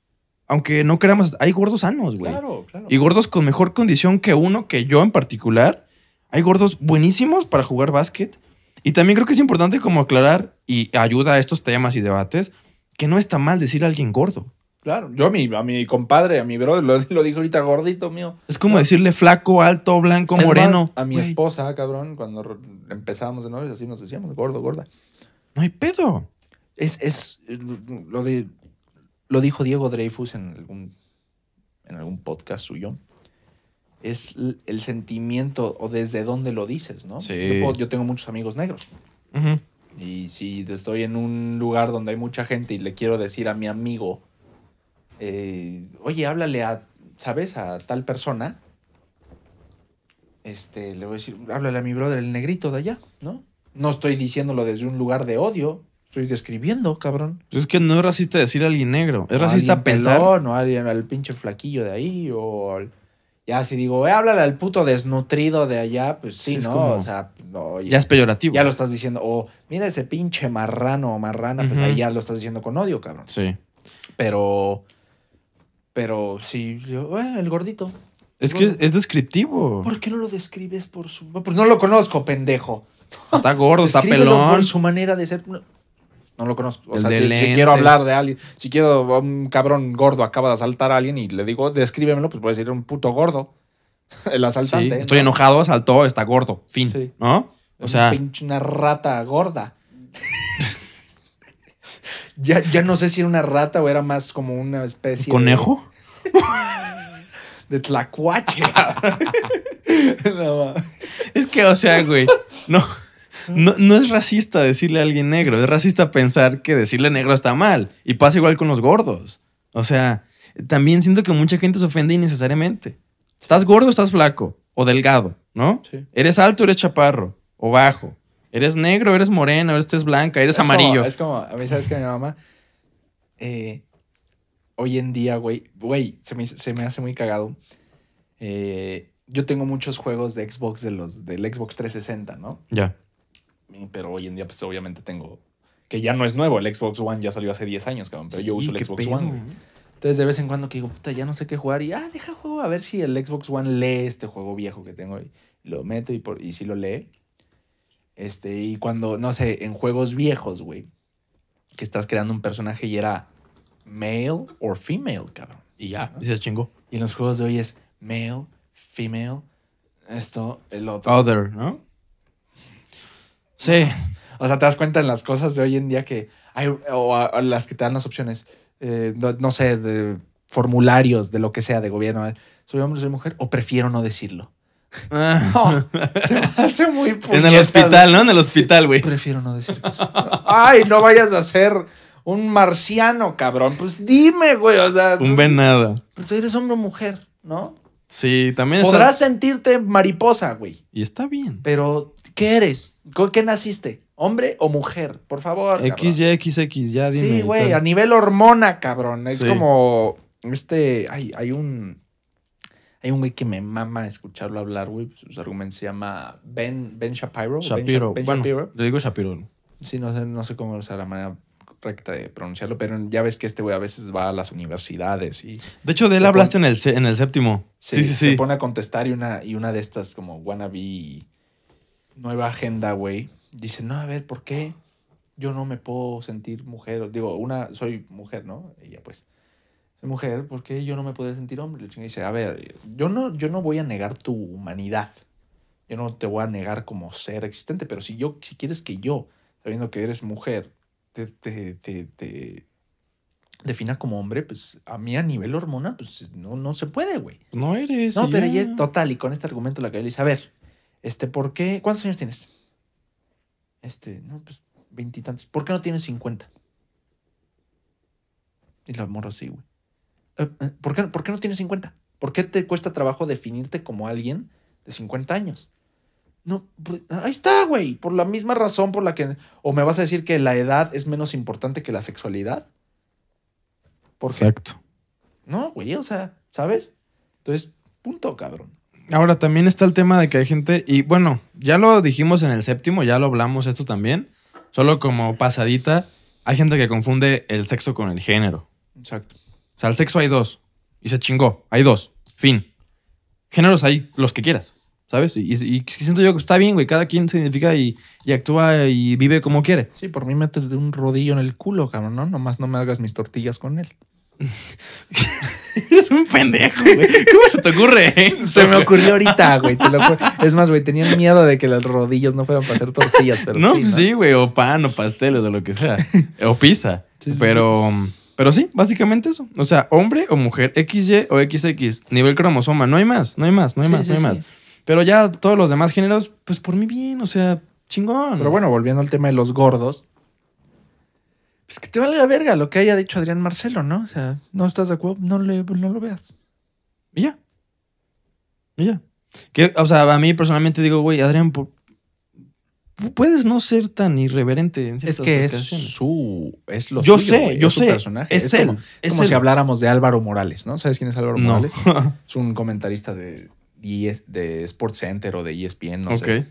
aunque no queramos, hay gordos sanos, güey. Claro, claro. Y gordos con mejor condición que uno, que yo en particular. Hay gordos buenísimos para jugar básquet. Y también creo que es importante como aclarar y ayuda a estos temas y debates que no está mal decir a alguien gordo. Claro, yo a mi, a mi compadre, a mi brother, lo, lo dijo ahorita gordito mío. Es como decirle flaco, alto, blanco, moreno. a mi esposa, cabrón, cuando empezábamos de novios, así nos decíamos, gordo, gorda. No hay pedo. Es, es lo de lo dijo Diego Dreyfus en algún, en algún podcast suyo, es el sentimiento o desde dónde lo dices, ¿no? Yo, tengo muchos amigos negros. Y si estoy en un lugar donde hay mucha gente y le quiero decir a mi amigo, eh, oye, háblale a, ¿sabes? A tal persona. Este, le voy a decir, háblale a mi brother, el negrito de allá, ¿no? No estoy diciéndolo desde un lugar de odio, Estoy describiendo, cabrón. Pues es que no es racista decir a alguien negro. Es racista pensar. No, alguien, al pinche flaquillo de ahí. O ya si digo, eh, háblale al puto desnutrido de allá, pues sí, ¿no? o sea, no, ya, es peyorativo. Ya lo estás diciendo. O mira ese pinche marrano o marrana, pues ahí ya lo estás diciendo con odio, cabrón. Sí. Pero. Pero sí, yo, eh, el gordito. Es que es descriptivo. ¿Por qué no lo describes por su.? Pues no lo conozco, pendejo. Está gordo, está pelón. Por su manera de ser. No lo conozco. O sea, si, quiero hablar de alguien, si quiero un cabrón gordo acaba de asaltar a alguien y le digo, descríbemelo, pues puede decir un puto gordo. El asaltante. estoy enojado, asaltó, está gordo. Fin. ¿No? O sea. una rata gorda. ya, ya no sé si era una rata o era más como una especie. ¿Conejo? De, tlacuache. Es que, o sea, güey. No. No, es racista decirle a alguien negro, es racista pensar que decirle negro está mal. Y pasa igual con los gordos. O sea, también siento que mucha gente se ofende innecesariamente. Estás gordo, estás flaco o delgado, ¿no? Eres alto, eres chaparro o bajo. Eres negro, eres moreno, eres blanca, eres amarillo. es como, a mí sabes que mi mamá, eh, hoy en día, güey, güey, se me, hace muy cagado. Eh, yo tengo muchos juegos de Xbox de los, del Xbox 360, ¿no? Ya pero hoy en día, pues obviamente tengo. Que ya no es nuevo, el Xbox One ya salió hace 10 años, cabrón, pero yo uso el Xbox One. Entonces, de vez en cuando que digo, puta, ya no sé qué jugar, y ah, deja el juego a ver si el Xbox One lee este juego viejo que tengo, y lo meto y, por, y si lo lee. Este, y cuando, no sé, en juegos viejos, güey, que estás creando un personaje y era male or female, cabrón. Y ya, y se chingó. Y en los juegos de hoy es male, female, esto, el otro. Other, ¿no? Sí. O sea, te das cuenta en las cosas de hoy en día que hay, o a- a las que te dan las opciones, eh, no, no sé, de formularios, de lo que sea, de gobierno. Soy hombre, soy mujer, o prefiero no decirlo. No, se me hace muy en el puñetas, hospital, ¿no? En el hospital, güey. Prefiero no decir eso. Ay, no vayas a ser un marciano, cabrón. Pues dime, güey. O sea, Un venado. pues tú eres hombre o mujer, ¿no? Sí, también está. Podrás sentirte mariposa, güey. Y está bien. Pero, ¿qué eres? ¿Con qué naciste? ¿Hombre o mujer? Por favor. cabrón. XY, XX, ya dime. Sí, güey, a nivel hormona, cabrón. Es Sí. como. Este. Hay, hay un. Hay un güey que me mama escucharlo hablar, güey. Sus argumentos se llama Ben, ben Shapiro. Shapiro. Sha- Ben bueno, Shapiro. le digo Shapiro. Sí, no sé, no sé cómo es la manera correcta de pronunciarlo, pero ya ves que este güey a veces va a las universidades y De hecho, de él hablaste en el, en el séptimo. se, Sí, sí, se sí. pone a contestar y una, y una de estas como wannabe nueva agenda, güey, dice, no, a ver, ¿por qué yo no me puedo sentir mujer? Digo, una, soy mujer, ¿no? Ella pues, soy mujer, ¿por qué yo no me puedo sentir hombre? Y dice, a ver, yo no, yo no voy a negar tu humanidad. Yo no te voy a negar como ser existente, pero si yo, si quieres que yo, sabiendo que eres mujer, te, te, te, te defina como hombre, pues a mí a nivel hormona, pues no, no se puede, güey. No eres. No, pero ya. ella es total, y con este argumento la que le dice, a ver, este, ¿por qué? ¿Cuántos años tienes? Este, no, pues veintitantos. ¿Por qué no tienes cincuenta? Y la morra así, güey. "Eh, eh, ¿Por qué, ¿Por qué no tienes cincuenta? ¿Por qué te cuesta trabajo definirte como alguien de 50 años? No, pues ahí está, güey. Por la misma razón por la que. O me vas a decir que la edad es menos importante que la sexualidad. ¿Por qué? Exacto. No, güey, o sea, ¿sabes? Entonces, punto, cabrón. Ahora también está el tema de que hay gente, y bueno, ya lo dijimos en el séptimo, ya lo hablamos esto también, solo como pasadita, hay gente que confunde el sexo con el género. Exacto. O sea, el sexo hay dos, y se chingó, hay dos, fin. Géneros hay los que quieras, ¿sabes? Y, siento yo que está bien, güey, cada quien se identifica y, y actúa y vive como quiere. Sí, por mí metes de un rodillo en el culo, cabrón, ¿no? Nomás no me hagas mis tortillas con él. Eres un pendejo, güey. ¿Cómo se te ocurre eso, Se me ocurrió ahorita, güey. te lo juro. Es más, güey, tenía miedo de que los rodillos no fueran para hacer tortillas, pero no, sí, pues ¿no? sí, güey, o pan, o pasteles, o lo que sea. o pizza. Sí, sí, pero, pero sí, básicamente eso. O sea, hombre o mujer, XY o XX, nivel cromosoma, no hay más, no hay más, no hay más, no hay más. Pero ya todos los demás géneros, pues por mí bien, o sea, chingón. Pero bueno, volviendo al tema de los gordos. Pues que te valga verga lo que haya dicho Adrián Marcelo, ¿no? O sea, no estás de acuerdo, no, le, no lo veas. Y ya. Y ya. Que, o sea, a mí personalmente digo, güey, Adrián, por- puedes no ser tan irreverente en Es que es su. Es lo Yo suyo, sé, yo es su sé. personaje. Es Es, él, como, es como él. si habláramos de Álvaro Morales, ¿no? ¿Sabes quién es Álvaro No. Morales? Es un comentarista de, de Sports Center o de E ESPN, no ok. sé.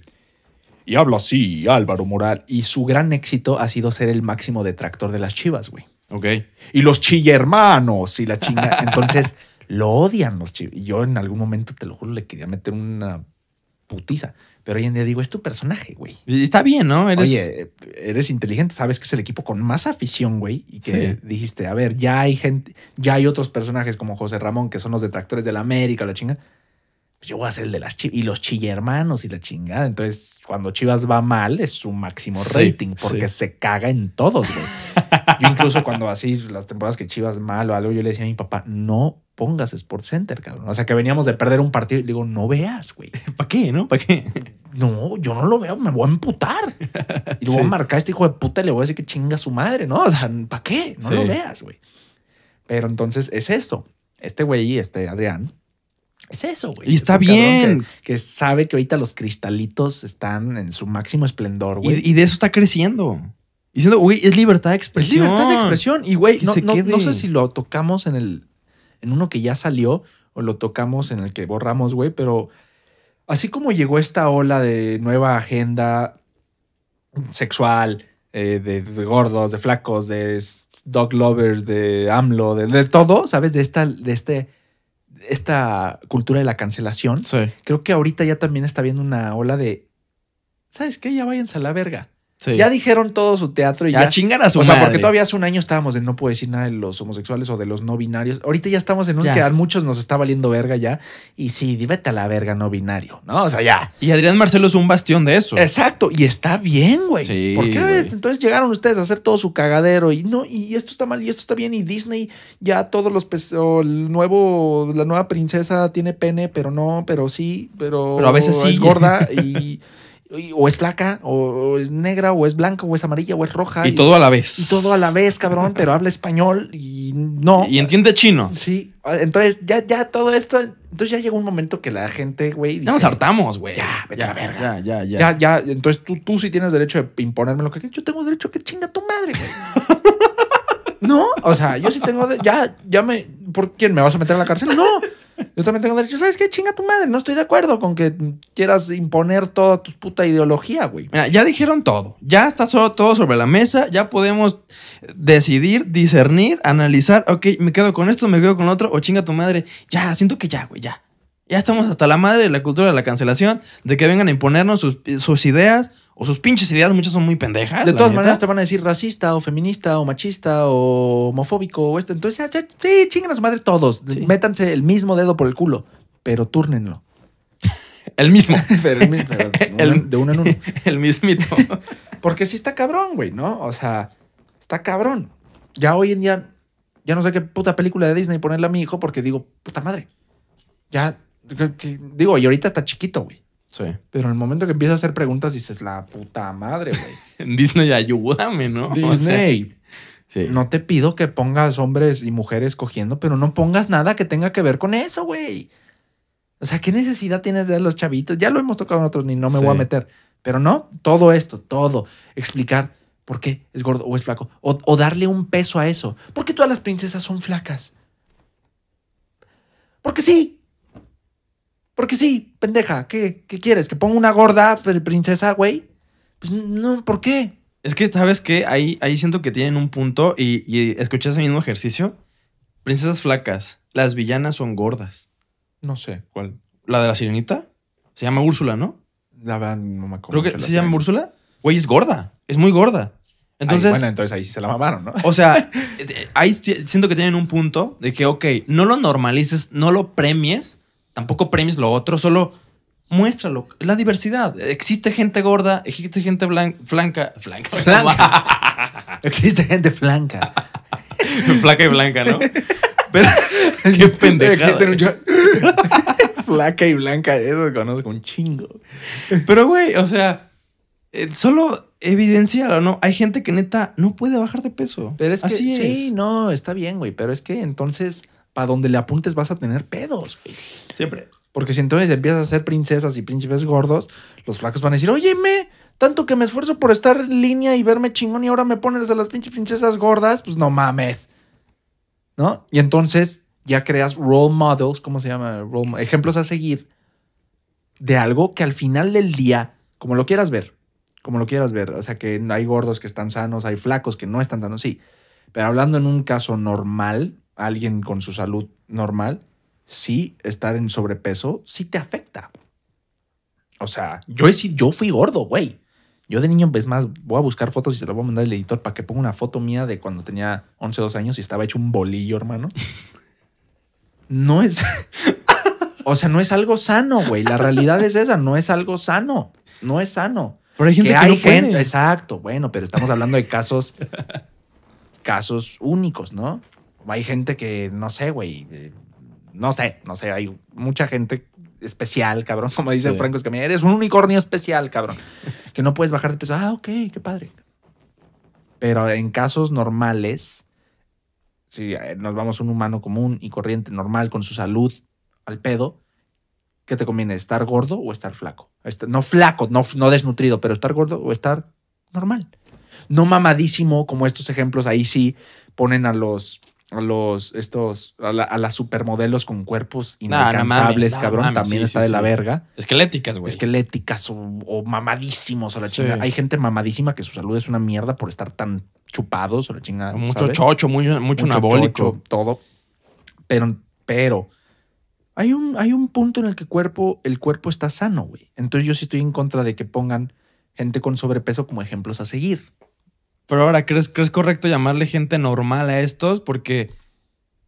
Y habla así, Álvaro Morales. Y su gran éxito ha sido ser el máximo detractor de las chivas, güey. Ok. Y los chilla hermanos y la chinga. Entonces, lo odian los chivas. Y yo en algún momento, te lo juro, le quería meter una putiza. Pero hoy en día digo, es tu personaje, güey. Está bien, ¿no? Eres... Oye, eres inteligente, sabes que es el equipo con más afición, güey. Y que Sí. dijiste, a ver, ya hay gente, ya hay otros personajes como José Ramón, que son los detractores de la América, la chinga. Pues yo voy a ser el de las chivas y los chilla hermanos y la chingada. Entonces, cuando Chivas va mal, es su máximo Sí, rating, porque sí. se caga en todos, güey. yo incluso cuando así, las temporadas que Chivas mal o algo, yo le decía a mi papá, no pongas Sports Center, cabrón. O sea, que veníamos de perder un partido y le digo, no veas, güey. ¿Para qué, no? ¿Para qué? No, yo no lo veo, me voy a emputar. Y le voy Sí. a marcar a este hijo de puta y le voy a decir que chinga su madre, ¿no? O sea, ¿para qué? No Sí. lo veas, güey. Pero entonces es esto. Este güey, este Adrián, es eso, güey. Y Es está bien. Que, que sabe que ahorita los cristalitos están en su máximo esplendor, güey. Y, y de eso está creciendo. Diciendo, güey, es libertad de Es expresión. libertad de expresión. Y, güey, no, sé si lo tocamos en el. en uno que ya salió o lo tocamos en el que borramos, güey, pero así como llegó esta ola de nueva agenda sexual, eh, de, de gordos, de flacos, de dog lovers, de AMLO, de, de todo, ¿sabes? De esta, de este, esta cultura de la cancelación. Sí. Creo que ahorita ya también está viendo una ola de ¿sabes qué? Ya váyanse a la verga. Sí. Ya dijeron todo su teatro y Ya ya. chingar a su o sea, madre. porque todavía hace un año estábamos de no puedo decir nada de los homosexuales o de los no binarios. Ahorita ya estamos en un Ya. que a muchos nos está valiendo verga ya. Y sí, vete a la verga no binario, ¿no? O sea, ya. Y Adrián Marcelo es un bastión de eso. Exacto, y está bien, güey. Sí, ¿Por qué güey. entonces llegaron ustedes a hacer todo su cagadero y no, y esto está mal y esto está bien y Disney ya todos los o el nuevo la nueva princesa tiene pene, pero no, pero sí, pero Pero a veces sí. es gorda y- o es flaca o, es negra o es blanca o es amarilla o es roja Y todo a la vez. y todo a la vez, cabrón, pero habla español y no. Y entiende chino. Sí, entonces ya ya todo esto, entonces ya llegó un momento que la gente, güey, Ya nos dice, hartamos, güey. Ya, vete a la verga. Ya, ya, ya. ya, ya, entonces tú, tú sí tienes derecho de imponerme lo que quieras. Yo tengo derecho a que chinga tu madre, güey. No, o sea, yo sí tengo. de- ya, ya me. ¿Por quién? ¿Me vas a meter a la cárcel? No. Yo también tengo derecho. ¿Sabes qué? Chinga tu madre. No estoy de acuerdo con que quieras imponer toda tu puta ideología, güey. Mira, ya dijeron todo. Ya está todo sobre la mesa. Ya podemos decidir, discernir, analizar. Ok, me quedo con esto, me quedo con otro. O chinga tu madre. Ya, siento que ya, güey, ya. Ya estamos hasta la madre de la cultura de la cancelación. De que vengan a imponernos sus ideas. O sus pinches ideas. Muchas son muy pendejas. De todas neta. maneras te van a decir racista o feminista o machista o homofóbico o esto. Entonces, sí, chingan a su madre todos. Sí. Métanse el mismo dedo por el culo, pero túrnenlo. El mismo. Pero el mi- pero de El- uno- de uno en uno. El mismito. Porque sí está cabrón, güey, ¿no? O sea, está cabrón. Ya hoy en día, ya no sé qué puta película de Disney ponerle a mi hijo porque digo, puta madre. Ya, digo, y ahorita está chiquito, güey. Sí. Pero en el momento que empieza a hacer preguntas, dices, la puta madre, güey. Disney, ayúdame, ¿no? O sea, Disney, sí. no te pido que pongas hombres y mujeres cogiendo, pero no pongas nada que tenga que ver con eso, güey. O sea, ¿qué necesidad tienes de los chavitos? Ya lo hemos tocado en otros, ni no me Sí. voy a meter. Pero no, todo esto, todo. Explicar por qué es gordo o es flaco. O, o darle un peso a eso. ¿Por qué todas las princesas son flacas? Porque sí. Porque sí, pendeja. ¿Qué, qué quieres? ¿Que ponga una gorda pr- princesa, güey? Pues no, ¿por qué? Es que, ¿sabes qué? Ahí, ahí siento que tienen un punto y, y escuché ese mismo ejercicio. Princesas flacas. Las villanas son gordas. No sé, ¿cuál? La de la sirenita se llama Úrsula, ¿no? La verdad no me acuerdo. Creo que se la llama serie. Úrsula. Güey, es gorda. Es muy gorda. Entonces, Ay, bueno, entonces ahí sí se la mamaron, ¿no? o sea, eh, ahí ti- siento que tienen un punto de que, ok, no lo normalices, no lo premies, tampoco premies lo otro, solo muéstralo. La diversidad. Existe gente gorda, existe gente blan- flanca. Flanca. Flanca. Existe gente flanca. Flaca y blanca, ¿no? Pero, qué pendejada. Existen un cho- Flaca y blanca, eso conozco un chingo. Pero, güey, o sea, eh, solo evidenciarlo, ¿no? Hay gente que neta no puede bajar de peso. Pero es que Así sí, es. no, está bien, güey. Pero es que entonces, para donde le apuntes vas a tener pedos, güey. Siempre. Porque si entonces empiezas a ser princesas y príncipes gordos, los flacos van a decir, óyeme, tanto que me esfuerzo por estar en línea y verme chingón y ahora me pones a las pinches princesas gordas, pues no mames. ¿No? Y entonces ya creas role models, ¿cómo se llama? Role ejemplos a seguir de algo que al final del día, como lo quieras ver, como lo quieras ver, o sea que hay gordos que están sanos, hay flacos que no están sanos, sí. Pero hablando en un caso normal, alguien con su salud normal, sí estar en sobrepeso sí te afecta. O sea, yo, yo fui gordo, güey. Yo de niño, es más, voy a buscar fotos y se las voy a mandar al editor para que ponga una foto mía de cuando tenía 11 o 12 años y estaba hecho un bolillo, hermano. No es... O sea, no es algo sano, güey. La realidad es esa, no es algo sano. No es sano. Pero hay gente que, que hay no puede. gente, exacto, bueno, pero estamos hablando de casos, casos únicos, ¿no? Hay gente que, no sé, güey, eh, no sé, no sé, hay mucha gente especial, cabrón, como dice Sí. Franco Escamilla, eres un unicornio especial, cabrón, que no puedes bajar de peso. Ah, ok, qué padre. Pero en casos normales, si eh, nos vamos a un humano común y corriente, normal, con su salud al pedo, ¿qué te conviene? ¿Estar gordo o estar flaco? No flaco, no, no desnutrido, pero estar gordo o estar normal. No mamadísimo, como estos ejemplos, ahí sí ponen a los, a los, estos, a, la- a las supermodelos con cuerpos No, no mames, inalcanzables, no cabrón, mames, también sí, está sí, de la verga. Esqueléticas, güey. Esqueléticas o, o mamadísimos o la chinga. Hay gente mamadísima que su salud es una mierda por estar tan chupados o la chinga. Mucho chocho, muy- mucho, anabólico. chocho, todo. Pero, pero hay un, hay un punto en el que cuerpo, el cuerpo está sano, güey. Entonces yo sí estoy en contra de que pongan gente con sobrepeso como ejemplos a seguir. Pero ahora, ¿crees, ¿crees correcto llamarle gente normal a estos? Porque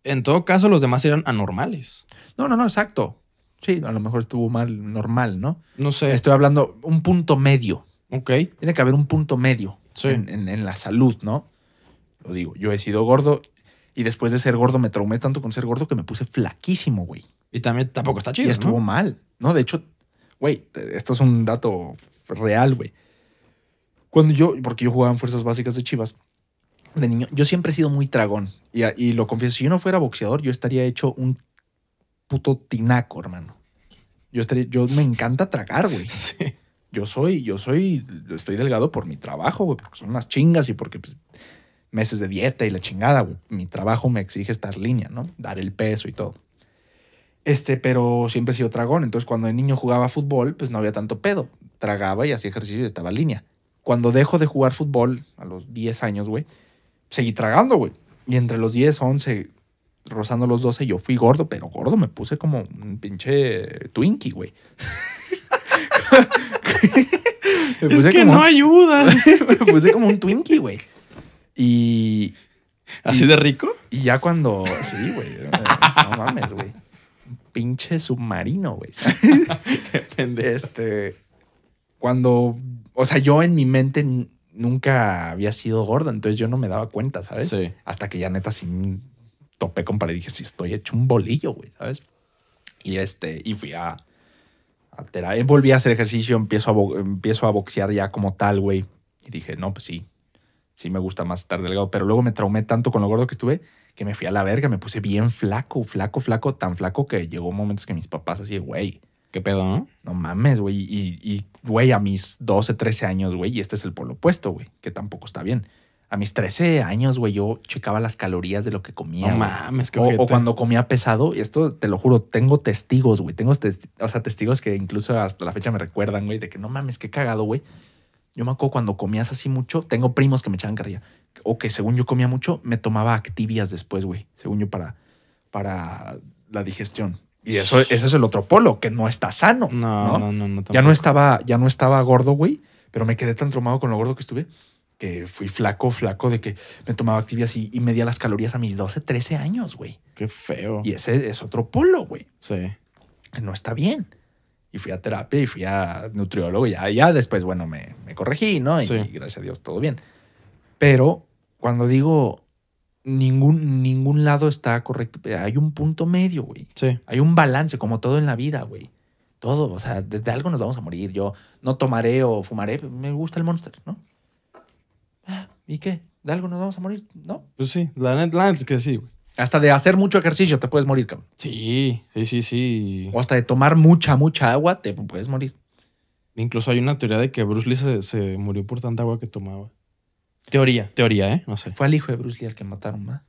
en todo caso los demás eran anormales. No, no, no, exacto. Sí, a lo mejor estuvo mal, normal, ¿no? No sé. Estoy hablando un punto medio. Ok. Tiene que haber un punto medio Sí. en, en- en la salud, ¿no? Lo digo, yo he sido gordo y después de ser gordo me traumé tanto con ser gordo que me puse flaquísimo, güey. Y también tampoco está chido, y estuvo ¿no? mal. No, de hecho, güey, esto es un dato real, güey. Cuando yo, porque yo jugaba en fuerzas básicas de Chivas, de niño, yo siempre he sido muy tragón. Y, y lo confieso, si yo no fuera boxeador, yo estaría hecho un puto tinaco, hermano. Yo estaría, yo me encanta tragar, güey. Sí. Yo soy, yo soy, estoy delgado por mi trabajo, güey, porque son unas chingas y porque pues, meses de dieta y la chingada, güey. Mi trabajo me exige estar línea, ¿no? Dar el peso y todo. Este, pero siempre he sido tragón. Entonces, cuando de niño jugaba fútbol, pues no había tanto pedo. Tragaba y hacía ejercicio y estaba en línea. Cuando dejo de jugar fútbol, a los 10 años, güey, seguí tragando, güey. Y entre los 10, 11, rozando los 12, yo fui gordo, pero gordo me puse como un pinche Twinkie, güey. Es que como no ayudas. me puse como un Twinkie, güey. Y, ¿Así de rico? y ya cuando. Sí, güey. No mames, güey. Pinche submarino, güey. Este. Cuando. O sea, yo en mi mente nunca había sido gordo, entonces yo no me daba cuenta, ¿sabes? Sí. Hasta que ya neta sí topé con pared y dije, sí, estoy hecho un bolillo, güey, ¿sabes? Y este, y fui a, a terapia. Volví a hacer ejercicio, empiezo a, empiezo a boxear ya como tal, güey. Y dije, no, pues sí, sí me gusta más estar delgado. Pero luego me traumé tanto con lo gordo que estuve que me fui a la verga, me puse bien flaco, flaco, flaco, tan flaco que llegó momentos que mis papás así, güey, ¿Qué pedo, no? no mames, güey. Y, y, güey, a mis 12, 13 años, güey, y este es el polo opuesto, güey, que tampoco está bien. A mis 13 años, güey, yo checaba las calorías de lo que comía. No güey. mames, qué O, o cuando comía pesado, y esto te lo juro, tengo testigos, güey. Tengo testi- o sea, testigos que incluso hasta la fecha me recuerdan, güey, de que no mames, qué cagado, güey. Yo me acuerdo cuando comías así mucho, tengo primos que me echaban carrilla. O que según yo comía mucho, me tomaba activias después, güey. Según yo, para, para la digestión. Y eso, ese es el otro polo, que no está sano. No, no, no, no. Ya no estaba, ya no estaba gordo, güey, pero me quedé tan traumado con lo gordo que estuve que fui flaco, flaco de que me tomaba activias y, y medía las calorías a mis 12, 13 años, güey. Qué feo. Y ese es otro polo, güey. Sí. que No está bien. Y fui a terapia y fui a nutriólogo. y Ya, ya después, bueno, me, me corregí, ¿no? Y, Sí. gracias a Dios, todo bien. Pero cuando digo ningún, ningún lado está correcto, hay un punto medio, güey. Sí. Hay un balance, como todo en la vida, güey. Todo, o sea, de, de algo nos vamos a morir. Yo no tomaré o fumaré, me gusta el Monster, ¿no? Ah, ¿Y qué? ¿De algo nos vamos a morir? No. Pues sí, la neta la neta es que sí, güey. Hasta de hacer mucho ejercicio te puedes morir, cabrón. Sí, sí, sí, sí. O hasta de tomar mucha, mucha agua te puedes morir. Incluso hay una teoría de que Bruce Lee se, se murió por tanta agua que tomaba. Teoría, teoría, ¿eh? No sé. Fue al hijo de Bruce Lee al que mataron, ¿va?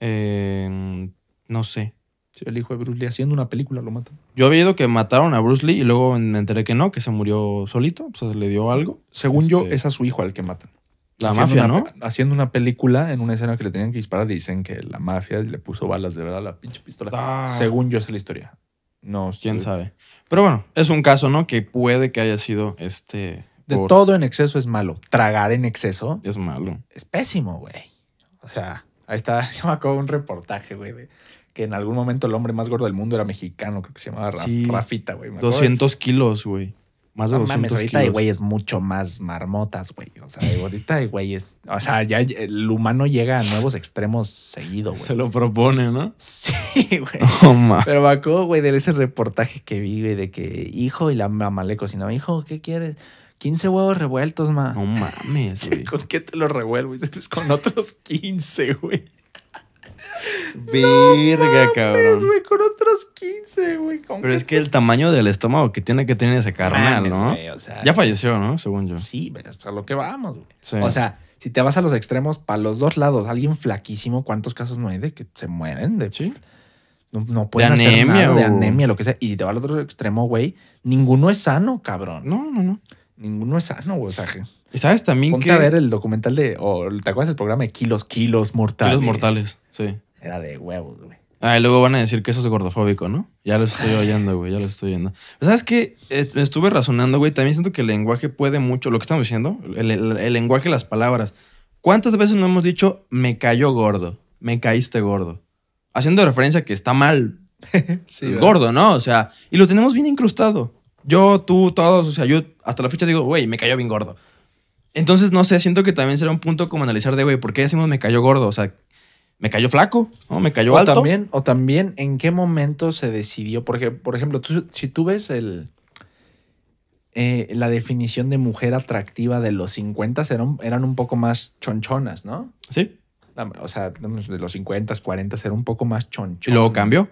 Eh, no sé. Sí, el hijo de Bruce Lee haciendo una película lo matan. Yo había oído que mataron a Bruce Lee y luego me enteré que no, que se murió solito, o sea, le dio algo. Según yo, Este- es a su hijo al que matan. La Haciendo mafia, una- ¿no? Haciendo una película en una escena que le tenían que disparar, dicen que la mafia le puso balas de verdad a la pinche pistola. Ah. Según yo, esa es la historia. No, Quién sabe. Pero bueno, es un caso, ¿no? Que puede que haya sido este. De por- todo en exceso es malo. Tragar en exceso Es malo. es pésimo, güey. O sea, ahí está. Yo me acuerdo un reportaje, güey, de que en algún momento el hombre más gordo del mundo era mexicano, creo que se llamaba Raf- Sí. Rafita, güey. me acuerdo de 200 kilos, güey. Más de No 200 mames, ahorita hay kilos. güeyes mucho más marmotas, güey. O sea, ahorita hay güeyes. O sea, ya el humano llega a nuevos extremos seguido, Se güey. lo propone, ¿no? Sí, güey. Oh. Pero me acuerdo, güey, de ese reportaje que vi, güey, de que hijo y la mamá le cocinaba. Hijo, ¿qué quieres? 15 huevos revueltos, ma. No mames, güey. ¿Con qué te los revuelvo? Y pues con otros 15, güey. Verga, Pues, cabrón. güey, con otros 15, güey. ¿con Pero es que el tamaño del estómago que tiene que tener ese carnal, ¿no? güey? O sea, Ya falleció, ¿no? Según yo. Sí, pero es a lo que vamos, güey. Sí. O sea, si te vas a los extremos, para los dos lados, alguien flaquísimo, ¿cuántos casos no hay de que se mueren? De, Sí. No, no pueden De hacer anemia nada, de anemia, lo que sea. Y si te vas al otro extremo, güey, ninguno es sano, cabrón. No, no, no. Ninguno es sano, güey. O sea, que- ¿Y sabes también ponte que. a ver el documental de, o ¿te acuerdas del programa de Kilos, Kilos Mortales? Kilos mortales. Sí. Era de huevos, güey. Ah, y luego van a decir que eso es gordofóbico, ¿no? Ya lo estoy oyendo, güey, ya lo estoy oyendo. ¿Sabes qué? Eh, estuve razonando, güey. También siento que el lenguaje puede mucho, lo que estamos diciendo, el, el- el lenguaje, las palabras. ¿Cuántas veces no hemos dicho, me cayó gordo, me caíste gordo? Haciendo referencia a que está mal gordo, ¿no? O sea, y lo tenemos bien incrustado. Yo, tú, todos, o sea, yo hasta la fecha digo, güey, me cayó bien gordo. Entonces, no sé, siento que también será un punto como analizar de, güey, ¿por qué decimos me cayó gordo? O sea, me cayó flaco, ¿no? Me cayó O alto. también, o también en qué momento se decidió, porque, por ejemplo, tú- si tú ves el, eh, la definición de mujer atractiva de los 50 eran, eran un poco más chonchonas, ¿no? Sí. O sea, de los 50, 40 era un poco más chonchón. Y luego cambió.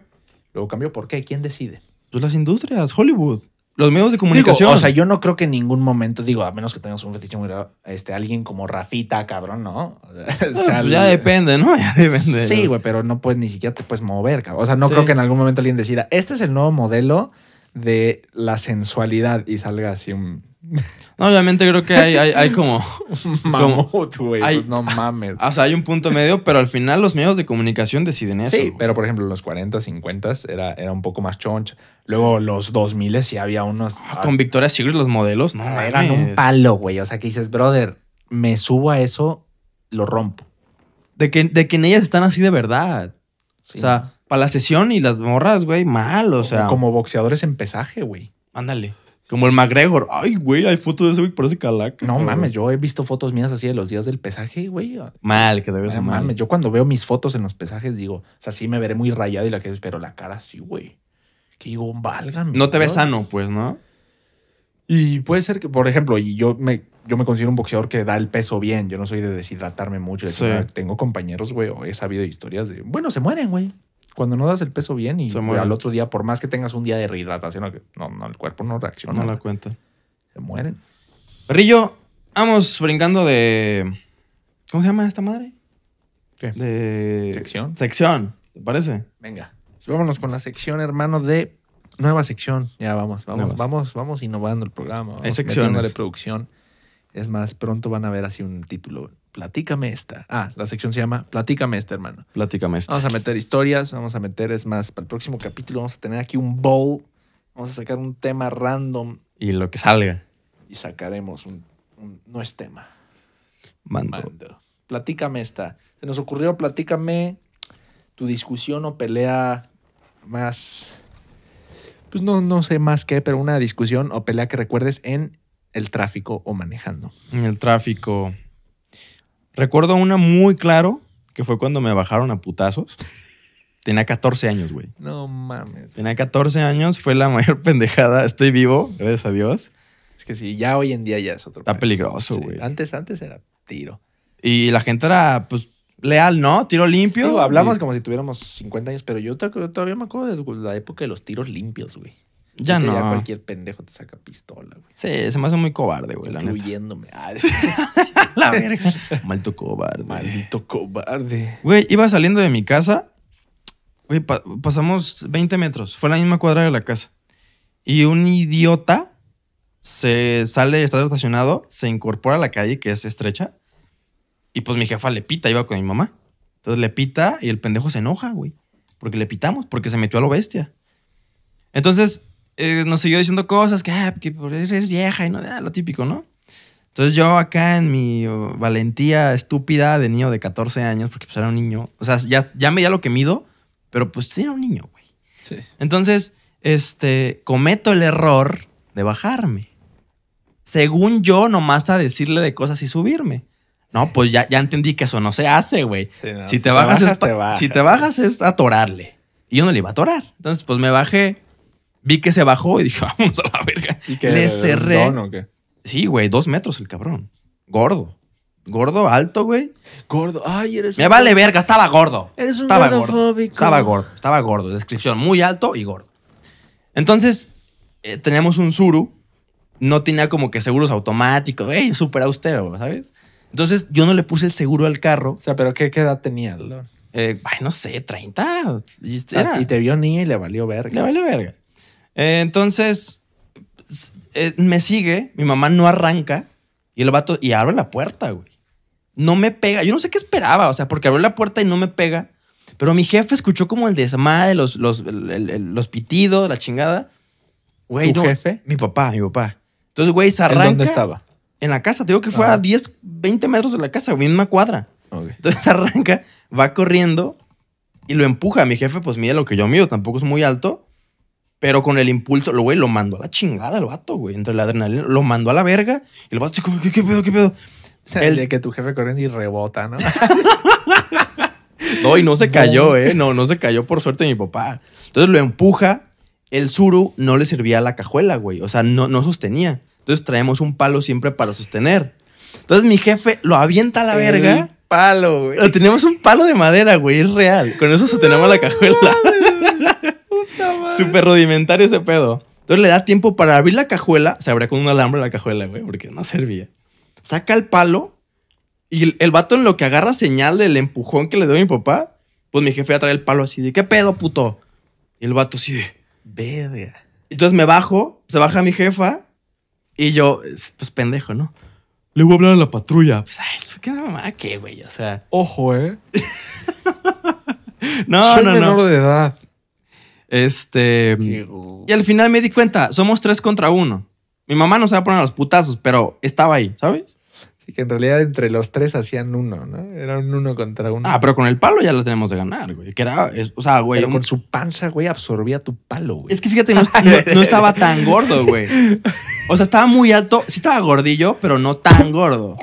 Luego cambió. ¿Por qué? ¿Quién decide? Pues las industrias, Hollywood, los medios de comunicación. Digo, o sea, yo no creo que en ningún momento, digo, a menos que tengas un fetiche muy raro, este, alguien como Rafita, cabrón, ¿no? O sea, ya depende, ¿no? Ya depende. Sí, güey, pero no puedes ni siquiera te puedes mover, cabrón. O sea, no Sí. creo que en algún momento alguien decida, este es el nuevo modelo de la sensualidad y salga así un No, obviamente creo que hay, hay, hay como. mamut, güey. Pues no mames. O sea, hay un punto medio, pero al final los medios de comunicación deciden eso. Sí, pero por ejemplo, los 40, 50 era, era un poco más chonch. Luego los 2000 sí había unos. Ah, Con Victoria's Secret los modelos, no. eran mames. un palo, güey. O sea, que dices, brother, me subo a eso, lo rompo. De que, de que en ellas están así de verdad. Sí, o sea, para la sesión y las morras, güey, mal. O sea, como boxeadores en pesaje, güey. ándale. Como el McGregor. Ay, güey, hay fotos de ese güey que parece calaca. No mames, yo he visto fotos mías así de los días del pesaje, güey. Mal, que debes No mal. mames, yo cuando veo mis fotos en los pesajes digo, o sea, sí me veré muy rayado y la que pero la cara sí, güey. Que digo, válgame. No te ves sano, pues, ¿no? Y puede ser que, por ejemplo, y yo me, yo me considero un boxeador que da el peso bien. Yo no soy de deshidratarme mucho. Sí. Tengo compañeros, güey, o he sabido historias de, bueno, se mueren, güey. Cuando no das el peso bien y al otro día, por más que tengas un día de rehidratación, no, no, el cuerpo no reacciona. No la cuenta. Se mueren. Perrillo, vamos brincando de. ¿Cómo se llama esta madre? ¿Qué? De. ¿Sección? Sección, ¿te parece? Venga. Vámonos con la sección, hermano, de nueva sección. Ya vamos, vamos, Nuevas. vamos, vamos innovando el programa. Vamos secciones. metiéndole producción. Es más, pronto van a ver así un título. Platícame esta. Ah, la sección se llama Platícame esta, hermano. Platícame esto. Vamos a meter historias, vamos a meter, es más, para el próximo capítulo vamos a tener aquí un bowl. Vamos a sacar un tema random Y lo que salga. y sacaremos un, un- no es tema. Mando. Mando. Platícame esta. Se nos ocurrió, platícame tu discusión o pelea más. Pues no, no sé más qué, pero una discusión o pelea que recuerdes en el tráfico o manejando. En el tráfico. Recuerdo una muy claro, que fue cuando me bajaron a putazos. Tenía 14 años, güey. No mames. Tenía 14 años, fue la mayor pendejada. Estoy vivo, gracias a Dios. Es que sí, ya hoy en día ya es otro. Está peligroso, Sí, güey. Antes, antes era tiro. Y la gente era, pues, leal, ¿no? Tiro limpio. Digo, hablamos Y como si tuviéramos 50 años, pero yo todavía me acuerdo de la época de los tiros limpios, güey. Ya no. cualquier pendejo te saca pistola, güey. Sí, se me hace muy cobarde, güey, la neta. Incluyéndome. Ah, La verga. Malto cobarde. maldito cobarde. Güey, iba saliendo de mi casa. Güey, pa- pasamos 20 metros. Fue la misma cuadra de la casa. Y un idiota se sale, está estacionado, se incorpora a la calle, que es estrecha. Y pues mi jefa le pita, iba con mi mamá. Entonces le pita y el pendejo se enoja, güey. Porque le pitamos, porque se metió a lo bestia. Entonces eh, nos siguió diciendo cosas que, ah, que eres vieja y no, ah, lo típico, ¿no? Entonces yo acá en mi oh, valentía estúpida de niño de 14 años, porque pues era un niño, o sea, ya, ya medía lo que mido, pero pues sí era un niño, güey. Sí. Entonces, este, cometo el error de bajarme. Según yo, nomás a decirle de cosas y subirme. No, pues ya, ya entendí que eso no se hace, güey. Sí, no, si, te bajas, es te bajas. si te bajas es atorarle. Y yo no le iba a atorar. Entonces, pues me bajé, vi que se bajó y dije, vámonos a la verga. ¿Y que Le cerré. don o qué? Sí, güey, dos metros el cabrón. Gordo. Gordo, alto, güey. Gordo. Ay, eres Me vale verga, estaba gordo. Eres un estaba gordo. Estaba gordo, estaba gordo. Descripción, muy alto y gordo. Entonces, eh, teníamos un Zuru. No tenía como que seguros automáticos. Ey, súper austero, ¿sabes? Entonces, yo no le puse el seguro al carro. O sea, pero ¿qué, qué edad tenía? Eh, ay, no sé, 30. Y O sea, era- Y te vio niño y le valió verga. le vale verga. Eh, entonces, eh, me sigue, mi mamá no arranca y el vato, y abre la puerta, güey. No me pega. Yo no sé qué esperaba, o sea, porque abrió la puerta y no me pega. Pero mi jefe escuchó como el desmadre, los, los, el- el- el- los pitidos, la chingada. Güey, ¿Tu no. jefe? Mi papá, mi papá. Entonces, güey, se ¿En arranca. dónde estaba? En la casa. Te digo que fue Ajá. a 10, 20 metros de la casa, misma cuadra. Ok. Entonces arranca, va corriendo y lo empuja. Mi jefe, pues mide lo que yo mido, tampoco es muy alto. Pero con el impulso, lo güey, lo mandó a la chingada el vato, güey. Entre la adrenalina, lo mandó a la verga. Y el vato como, ¿qué, qué pedo, qué pedo? El de que tu jefe corriendo y rebota, ¿no? No, y no se cayó, ¿eh? No, no se cayó por suerte mi papá. Entonces lo empuja. El suru no le servía a la cajuela, güey. O sea, no, no sostenía. Entonces traemos un palo siempre para sostener. Entonces mi jefe lo avienta a la verga. palo, güey. Lo Tenemos un palo de madera, güey, es real. Con eso sostenemos la cajuela. Súper rudimentario ese pedo. Entonces le da tiempo para abrir la cajuela. Se abría con un alambre la cajuela, güey, porque no servía. Saca el palo y el, el vato en lo que agarra señal del empujón que le dio mi papá, pues mi jefe ya trae el palo así de, ¿qué pedo, puto? Y el vato así de... Verga. Entonces me bajo, se baja mi jefa y yo, pues pendejo, ¿no? Le voy a hablar a la patrulla. Pues, ay, ¿eso ¿qué mamá? ¿Qué, güey? O sea, Ojo, ¿eh? no, Soy no, menor no. de edad. Este. Y al final me di cuenta, somos tres contra uno. Mi mamá no se va a poner a los putazos, pero estaba ahí, ¿sabes? Sí, que en realidad entre los tres hacían uno, ¿no? Era un uno contra uno. Ah, pero con el palo ya lo tenemos de ganar, güey. Que era, es- o sea, güey. Pero un- con su panza, güey, absorbía tu palo, güey. Es que fíjate, no, no- no estaba tan gordo, güey. O sea, estaba muy alto. Sí estaba gordillo, pero no tan gordo.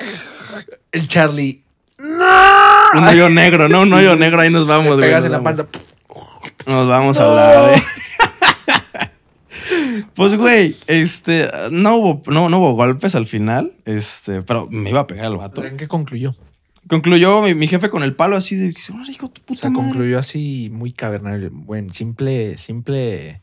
El Charlie. Un hoyo negro, ¿no? Un Sí. hoyo negro, ahí nos vamos, güey. pegas en la vamos. panza. Nos vamos a hablar, eh. Pues, güey, este, no hubo, no, no hubo golpes al final, este, pero me iba a pegar el vato. ¿En qué concluyó? Concluyó mi, mi jefe con el palo así de, "Oh, hijo de tu O puta sea, madre". concluyó así muy cavernario. Bueno, simple, simple.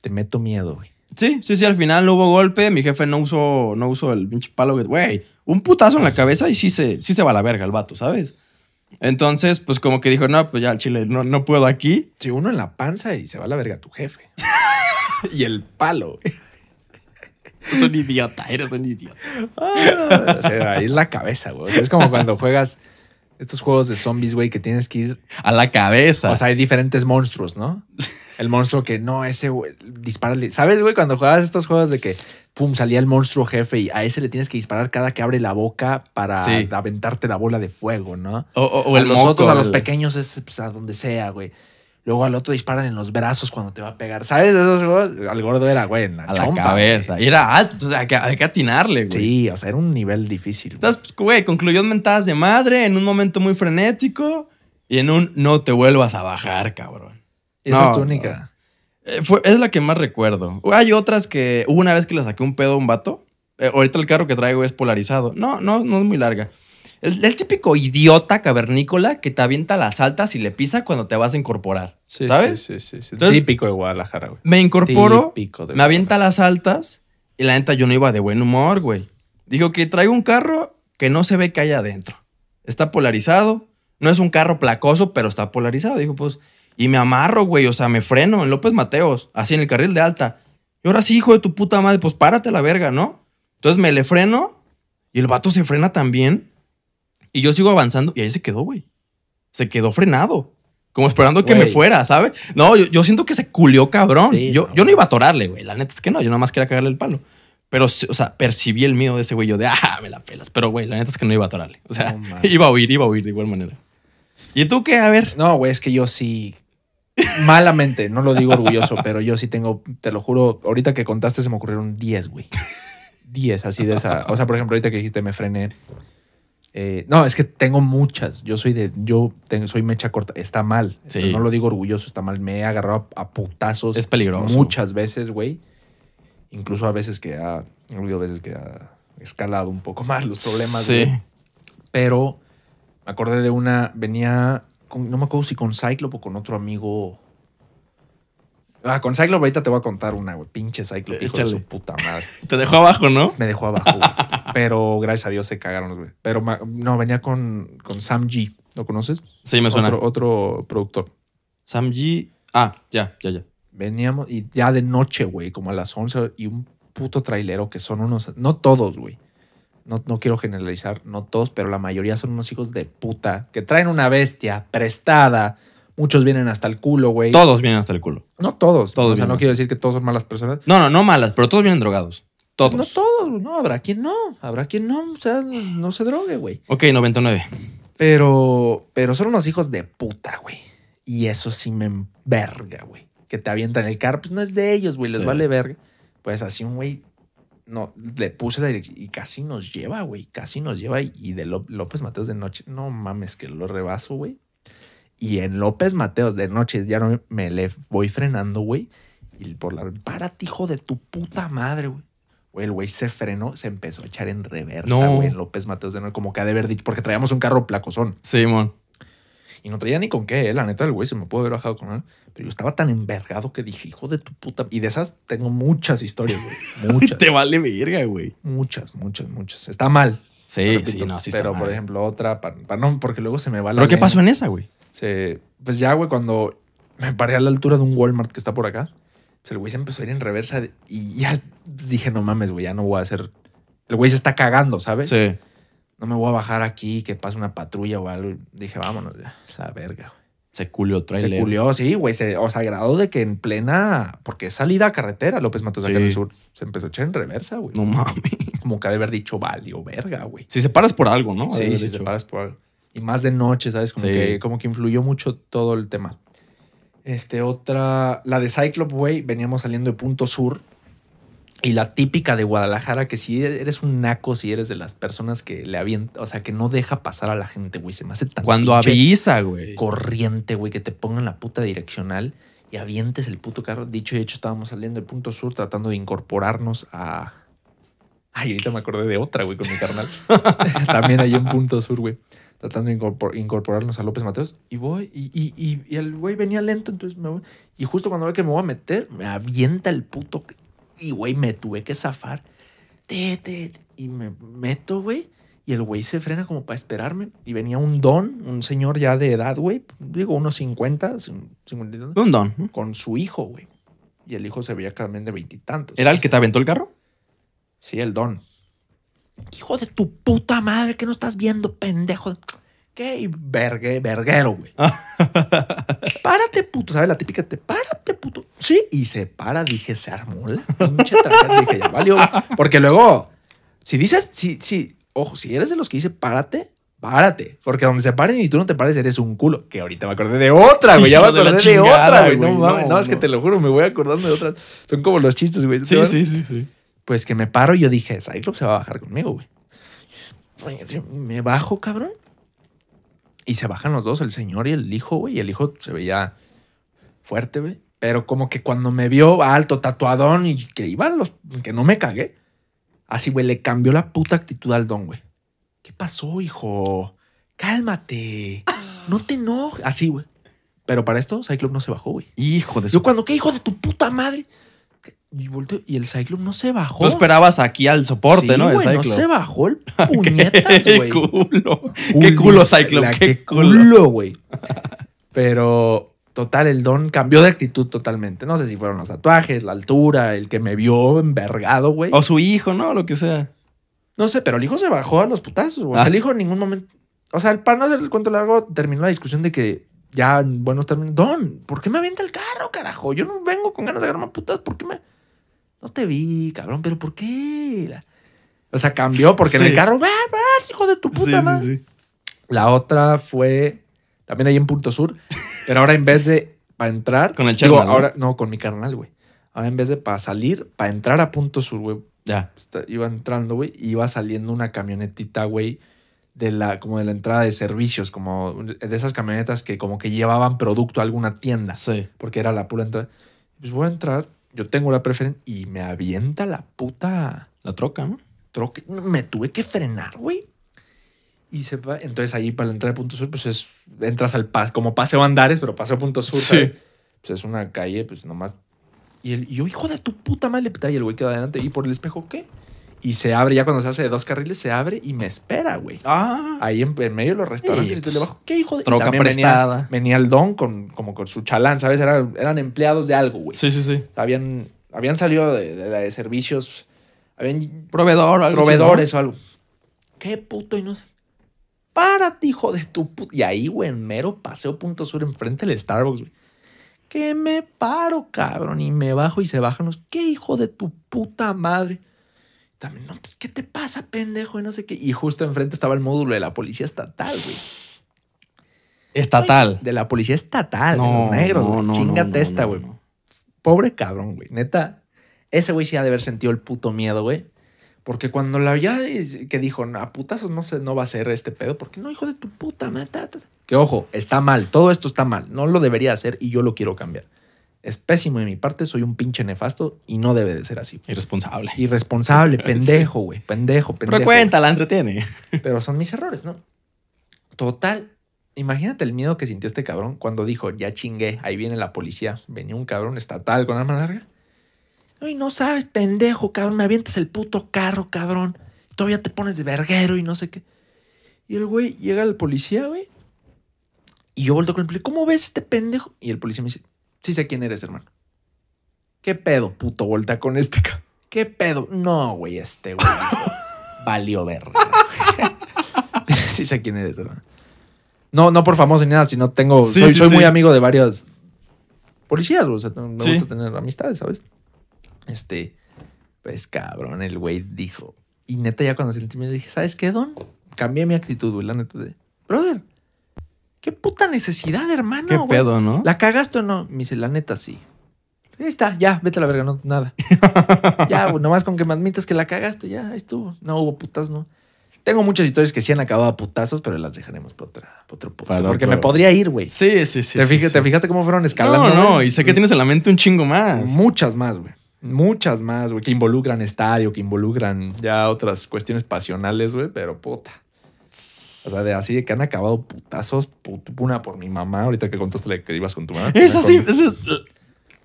Te meto miedo, güey. Sí, sí, sí, al final no hubo golpe, mi jefe no usó, no usó el pinche palo, güey, un putazo en la cabeza y sí se, sí se va a la verga el vato, ¿sabes? Entonces, pues como que dijo, no, pues ya al chile, no, no puedo aquí. Si uno en la panza y se va a la verga tu jefe. y el palo, güey. Eres un idiota, eres un idiota. O sea, ahí es la cabeza, güey. O sea, es como cuando juegas estos juegos de zombies, güey, que tienes que ir. A la cabeza. O sea, hay diferentes monstruos, ¿no? El monstruo que no, ese, güey, dispárale. ¿Sabes, güey? Cuando juegas estos juegos de que, pum, salía el monstruo jefe y a ese le tienes que disparar cada que abre la boca para Sí. aventarte la bola de fuego, ¿no? o, o- o a el los moco, otros, a los pequeños, es pues, a donde sea, güey. Luego al otro disparan en los brazos cuando te va a pegar. ¿Sabes? Esos juegos, al gordo era, güey, en la, A la cabeza. Y era alto, entonces hay que, hay que atinarle, güey. Sí, o sea, era un nivel difícil. güey. Entonces, pues, güey, concluyó en mentadas de madre, en un momento muy frenético y en un no te vuelvas a bajar, cabrón. Esa no, es tu única. Eh, fue- es la que más recuerdo. Hay otras que hubo una vez que le saqué un pedo a un vato. Eh, ahorita el carro que traigo es polarizado. No, no, no es muy larga. El, el típico idiota cavernícola que te avienta las altas y le pisa cuando te vas a incorporar. Sí, ¿Sabes? Sí, sí, sí. Entonces- Típico de Guadalajara, güey. Me incorporo, me avienta las altas y la neta yo no iba de buen humor, güey. Dijo que traigo un carro que no se ve que hay adentro. Está polarizado. No es un carro placoso, pero está polarizado. Dijo, pues, y me amarro, güey. O sea, me freno en López Mateos, así en el carril de alta. Y ahora sí, hijo de tu puta madre, pues párate la verga, ¿no? Entonces me le freno y el vato se frena también. Y yo sigo avanzando y ahí se quedó, güey. Se quedó frenado. Como esperando que me fuera, ¿sabes? No, yo, yo siento que se culió cabrón. Sí, yo, no. yo no iba a atorarle, güey. La neta es que no, yo nada más quería cagarle el palo. Pero, o sea, percibí el miedo de ese güey. Yo de, ah, me la pelas. Pero, güey, la neta es que no iba a atorarle. O sea, No iba a huir, iba a huir de igual manera. ¿Y tú qué? A ver. No, güey, es que yo sí. Malamente, no lo digo orgulloso, pero yo sí tengo, te lo juro, ahorita que contaste se me ocurrieron 10, güey. 10 así de esa. O sea, por ejemplo, ahorita que dijiste me frené. eh, no, es que tengo muchas. Yo soy de. Yo tengo, soy mecha corta. Está mal. Sí. No lo digo orgulloso, está mal. Me he agarrado a, a putazos. Es peligroso. Muchas veces, güey. Incluso a veces que ha. Ha habido veces que ha escalado un poco más los problemas. Sí. Pero me acordé de una. Venía. Con- no me acuerdo si con Cyclop o con otro amigo. Ah, con Cyclop ahorita te voy a contar una, güey. Pinche Cyclop, hijo de su puta madre. Te dejó abajo, ¿no? Me dejó abajo, güey. Pero gracias a Dios se cagaron los güey. Pero no, venía con, con Sam G. ¿Lo conoces? Sí, me suena. Otro, otro productor. Sam G. Ah, ya, ya, ya. Veníamos y ya de noche, güey, como a las 11 y un puto trailero que son unos, no todos, güey. No, no quiero generalizar, no todos, pero la mayoría son unos hijos de puta que traen una bestia prestada Muchos vienen hasta el culo, güey. Todos vienen hasta el culo. No todos. Todos o sea, no quiero decir que todos son malas personas. No, no, no malas, pero todos vienen drogados. Todos. No todos, no. Habrá quien no. Habrá quien no. O sea, no se drogue, güey. Ok, 99. Pero, pero son unos hijos de puta, güey. Y eso sí me enverga, güey. Que te avientan el carro, pues no es de ellos, güey, les Sí. vale verga. Pues así un güey, no, le puse la dirección y casi nos lleva, güey, casi nos lleva. Y, y de Ló- López Mateos de noche, no mames, que lo rebaso, güey. Y en López Mateos de noche ya no me le voy frenando, güey. Y por la, párate, hijo de tu puta madre, güey. Güey, el güey se frenó, se empezó a echar en reversa, No. güey, en López Mateos de noche, como que ha de haber dicho, porque traíamos un carro placosón. Simón. Y no traía ni con qué, eh. la neta, el güey se me pudo haber bajado con él. Pero yo estaba tan envergado que dije, hijo de tu puta. Y de esas tengo muchas historias, güey. Muchas. Te vale verga, güey. muchas, muchas, muchas. Está mal. Sí, repito, sí, no, sí está Pero, mal. por ejemplo, otra, para, no, porque luego se me va la. ¿Pero qué pasó en esa, güey? Se- pues ya, güey, cuando me paré a la altura de un Walmart que está por acá, pues el güey se empezó a ir en reversa de- y ya dije, no mames, güey, ya no voy a hacer. El güey se está cagando, ¿sabes? Sí. No me voy a bajar aquí, que pase una patrulla o algo. Dije, vámonos, ya, la verga, güey. Se culió Se trailer. culió, sí, güey. se- O sea, grado de que en plena. Porque es salida a carretera, López Matos, acá en Sí. el sur. Se empezó a echar en reversa, güey. No mames. Como que ha de haber dicho, valió verga, güey. Si se paras por algo, ¿no? Sí, si se paras por algo. Y más de noche, ¿sabes? Como, Sí. que, como que influyó mucho todo el tema. Este, otra. La de Cyclop, güey. Veníamos saliendo de Punto Sur. Y la típica de Guadalajara, que si eres un naco, si eres de las personas que le avienta, o sea, que no deja pasar a la gente, güey. Se me hace tan. Cuando avisa, güey. corriente, güey, que te pongan la puta direccional y avientes el puto carro. Dicho y hecho, estábamos saliendo del punto sur tratando de incorporarnos a. Ay, ahorita me acordé de otra, güey, con mi carnal. También ahí en punto sur, güey. Tratando de incorpor- incorporarnos a López Mateos. Y voy, y, y, y- y el güey venía lento, entonces me voy. Y justo cuando ve que me voy a meter, me avienta el puto. Y, güey, me tuve que zafar. Te, te, te, y me meto, güey. Y el güey se frena como para esperarme. Y venía un don, un señor ya de edad, güey. Digo, unos 50, 50 y tantos, Un don. con su hijo, güey. Y el hijo se veía también de veintitantos. ¿Era el que te aventó el carro? Sí, el don. Hijo de tu puta madre, que no estás viendo, pendejo. ¿Qué? Vergue, verguero, güey. párate, puto. ¿Sabes la típica? Te párate, puto. Sí, y se para. Dije, se armó la pinche tragedia. Dije, ya valió. Porque luego, si dices, si, si, ojo, si eres de los que dice párate, párate. Porque donde se paren y tú no te pares, eres un culo. Que ahorita me acordé de otra, güey. Ya me acordé de, chingada, otra, güey. No, mames. No, no, es que te lo juro, me voy acordando de otras. Son como los chistes, güey. Sí, sí, sí, sí. Pues que me paro y yo dije, Cyclops se va a bajar conmigo, güey. Me bajo, cabrón. Y se bajan los dos, el señor y el hijo, güey. Y el hijo se veía fuerte, güey. Pero como que cuando me vio alto, tatuadón y que iban los. que no me cagué. Así, güey, le cambió la puta actitud al don, güey. ¿Qué pasó, hijo? Cálmate. No te enojes. Así, güey. Pero para esto, Cyclops no se bajó, güey. Hijo de Yo su... cuando, ¿qué hijo de tu puta madre? Y volteo, y el Cyclops no se bajó. Tú esperabas aquí al soporte, Sí, ¿no? Güey, no se bajó el puñetas, Qué güey. culo. Qué culo, Cyclops. La Qué que culo. güey. Pero, total, el don cambió de actitud totalmente. No sé si fueron los tatuajes, la altura, el que me vio envergado, güey. O su hijo, ¿no? Lo que sea. No sé, pero el hijo se bajó a los putazos. O sea, Ah. el hijo en ningún momento. O sea, para no hacer el cuento largo, terminó la discusión de que ya en buenos términos. Don, ¿por qué me avienta el carro, carajo? Yo no vengo con ganas de agarrarme a putas. ¿Por qué me.? No te vi, cabrón, pero ¿por qué? O sea, cambió porque en Sí. el carro, ¡vas, vas, hijo de tu puta madre! sí. La otra fue también ahí en Punto Sur, pero ahora en vez de para entrar. Con el digo, Sherman, ahora No, con mi carnal, güey. Ahora en vez de para salir, para entrar a Punto Sur, güey, Ya. Está- iba entrando, güey, y iba saliendo una camionetita, güey, de la, como de la entrada de servicios, como de esas camionetas que como que llevaban producto a alguna tienda, Sí. porque era la pura entrada. Pues voy a entrar, yo tengo la preferencia, y me avienta la puta La troca, ¿no? troca. Me tuve que frenar, güey. Y se va, entonces ahí para la entrada de Punto Sur, pues es, entras al pas, como paseo Andares, pero paseo Punto Sur, Sí. ¿sabes? Pues es una calle, pues nomás. Y, el, y yo, hijo de tu puta madre, y el güey queda adelante. ¿Y por el espejo qué? Y se abre, ya cuando se hace de dos carriles, se abre y me espera, güey. Ah. Ahí en, en medio de los restaurantes Sí, y pues, le bajo, ¿qué hijo de troca también prestada. Venía, venía el don con, como con su chalán, ¿sabes? Era- eran empleados de algo, güey. Sí, sí, sí. Habían, habían salido de, de servicios, habían Proveedor, algo así, proveedores o algo. ¿Qué puto? Y no sé. párate, hijo de tu puta. Y ahí, güey, en mero paseo punto sur, enfrente del Starbucks, güey. Que me paro, cabrón, y me bajo y se bajan los. ¿Qué hijo de tu puta madre? También, no, pues, ¿qué te pasa, pendejo? Y no sé qué. Y justo enfrente estaba el módulo de la policía estatal, güey. Estatal. De la policía estatal, de los negros, güey. Chingate esta, güey. no. Pobre cabrón, güey. Neta, ese güey sí ha de haber sentido el puto miedo, güey. Porque cuando la ya que dijo, a putazos no, se, no va a ser este pedo, porque no, hijo de tu puta, mata. Que ojo, está mal, todo esto está mal, no lo debería hacer y yo lo quiero cambiar. Es pésimo de mi parte, soy un pinche nefasto y no debe de ser así. Irresponsable. Irresponsable, pendejo, güey, pendejo, pendejo. Pero cuéntala, entretiene. Pero son mis errores, ¿no? Total. Imagínate el miedo que sintió este cabrón cuando dijo, ya chingué, ahí viene la policía. Venía un cabrón estatal con arma larga. Ay, no sabes, pendejo, cabrón, me avientas el puto carro, cabrón. Todavía te pones de verguero y no sé qué. Y el güey llega al policía, güey. Y yo vuelto con el policía, ¿cómo ves este pendejo? Y el policía me dice, sí sé quién eres, hermano. ¿Qué pedo, puto? Volta con este cabrón. ¿Qué pedo? No, güey, este güey. dijo, Valió verga. sí sé quién eres, hermano. No, no por famoso ni nada, sino tengo. Sí, soy sí, soy sí. muy amigo de varios policías, güey. O sea, me Sí. gusta tener amistades, ¿sabes? Este, pues cabrón, el güey dijo. Y neta, ya cuando sentí miedo, dije, ¿sabes qué, Don? Cambié mi actitud, güey, la neta de. Brother, qué puta necesidad, hermano. Qué güey? pedo, ¿no? ¿La cagaste o no? Me dice, la neta, sí. Ahí está, ya, vete a la verga, no, nada. ya, güey, nomás con que me admitas que la cagaste, ya, ahí estuvo. No hubo putas, no. Tengo muchas historias que sí han acabado a putazos, pero las dejaremos para, otra, para otro. Para Porque otro. me podría ir, güey. Sí, sí, sí. ¿Te, sí, fija- sí. ¿Te fijaste cómo fueron escalando? No, no, güey? y sé que tienes en la mente un chingo más. Muchas más, güey. Muchas más, güey. Que involucran estadio, que involucran ya otras cuestiones pasionales, güey. Pero puta. O sea, de así de que han acabado putazos. put- una por mi mamá, ahorita que contaste que ibas con tu mamá. Esa sí, Con- esa es-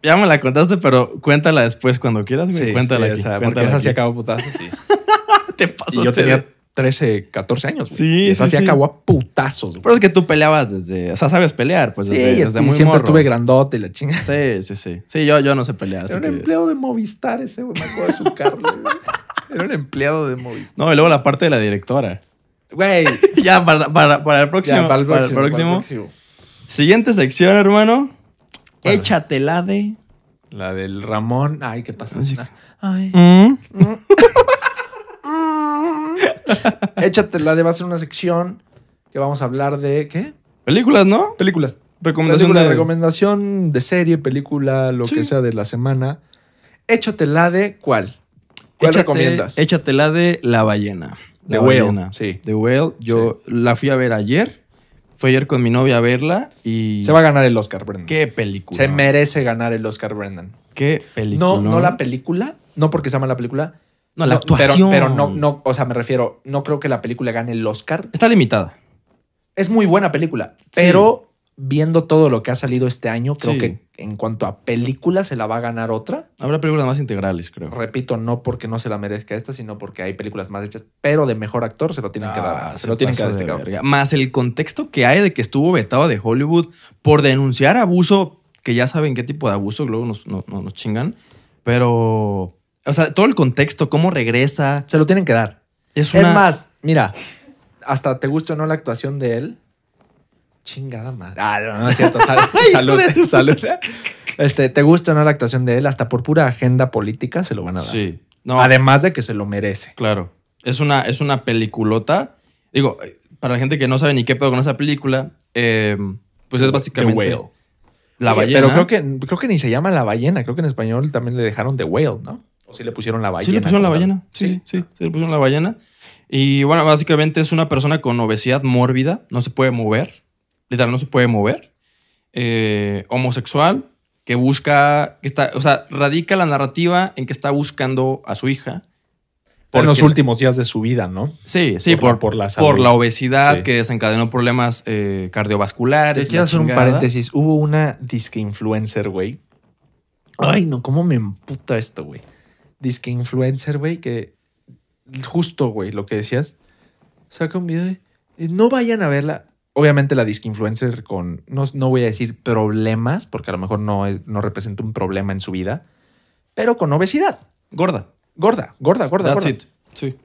ya me la contaste, pero cuéntala después cuando quieras. Sí, cuéntala sí, aquí. cuéntala esa sí aquí. acabó putazos, sí. Te pasaste yo tenía de- 13, 14 años. Sí, Y esa sí, sí, sí. acabó a putazos, güey. Pero es que tú peleabas desde. O sea, sabes pelear, pues Sí, desde, y desde muy siempre morro. estuve grandote y la chinga. Sí, sí, sí. Sí, yo, yo no sé pelear. Así Era un que... empleado de Movistar ese, güey. Me acuerdo de su carro, güey. Era un empleado de Movistar. No, y luego la parte de la directora. Güey. ya, para, para, para el próximo. Ya, para el próximo. para el próximo. próximo. Siguiente sección, hermano. ¿Cuál? Échatela de. La del Ramón. Ay, ¿qué pasa? Ay. Mm. Échate la de va a ser una sección que vamos a hablar de ¿qué? Películas, ¿no? Películas. Recomendación Película, de. recomendación de serie, película, lo Sí. que sea de la semana. Échate la de ¿cuál? ¿Cuál Échate- recomiendas? Échatela de La Ballena. The La Whale, Ballena. sí. The Whale. Yo la fui a ver ayer. Fue ayer con mi novia a verla y. Se va a ganar el Oscar, Brendan. Qué película. Se merece ganar el Oscar, Brendan. Qué película. No, no la película, no porque sea mala película. No, la pero- actuación. Pero, no, no, o sea, me refiero, no creo que la película gane el Oscar. Está limitada. Es muy buena película, Sí. pero viendo todo lo que ha salido este año, creo Sí. que en cuanto a película se la va a ganar otra. Habrá películas más integrales, creo. Repito, no porque no se la merezca esta, sino porque hay películas más hechas, pero de mejor actor se lo tienen que Ah, dar. Se lo tienen que dar este. Más el contexto que hay de que estuvo vetado de Hollywood por denunciar abuso, que ya saben qué tipo de abuso, luego nos, no- no- nos chingan. Pero, o sea, todo el contexto, cómo regresa. Se lo tienen que dar. Es, Es una, más, mira, hasta te guste o no la actuación de él. Chingada madre. Ah, no, no es cierto. Sal- salud, salud. Este, te guste o no la actuación de él, hasta por pura agenda política se lo van a dar. Sí. No, Además de que se lo merece. claro. Es una, es una peliculota. Digo, eh, para la gente que no sabe ni qué pedo con esa película, eh, pues es básicamente The Whale. la Oye, ballena. Pero creo que, creo que ni se llama la ballena. Creo que en español también le dejaron The Whale, ¿no? O sí le pusieron la ballena. Sí, le pusieron la ballena. Sí, sí, sí, sí, le pusieron la ballena. Y bueno, básicamente es una persona con obesidad mórbida, no se puede mover, literal, no se puede mover. Eh, homosexual, que busca, que está, o sea, radica la narrativa en que está buscando a su hija. En los Porque- últimos días de su vida, ¿no? Sí, sí, por la- por, por la por salud. la obesidad Sí. que desencadenó problemas eh, cardiovasculares. Te quiero hacer un paréntesis. Hubo una disque influencer, güey. Ay, no, cómo me emputa esto, güey. Disque influencer, güey, que justo, güey, lo que decías, saca un video de no vayan a verla. Obviamente la disque influencer con, no, no voy a decir problemas, porque a lo mejor no, no representa un problema en su vida, pero con obesidad. Gorda. Gorda, gorda, gorda, That's gorda. it. Sí.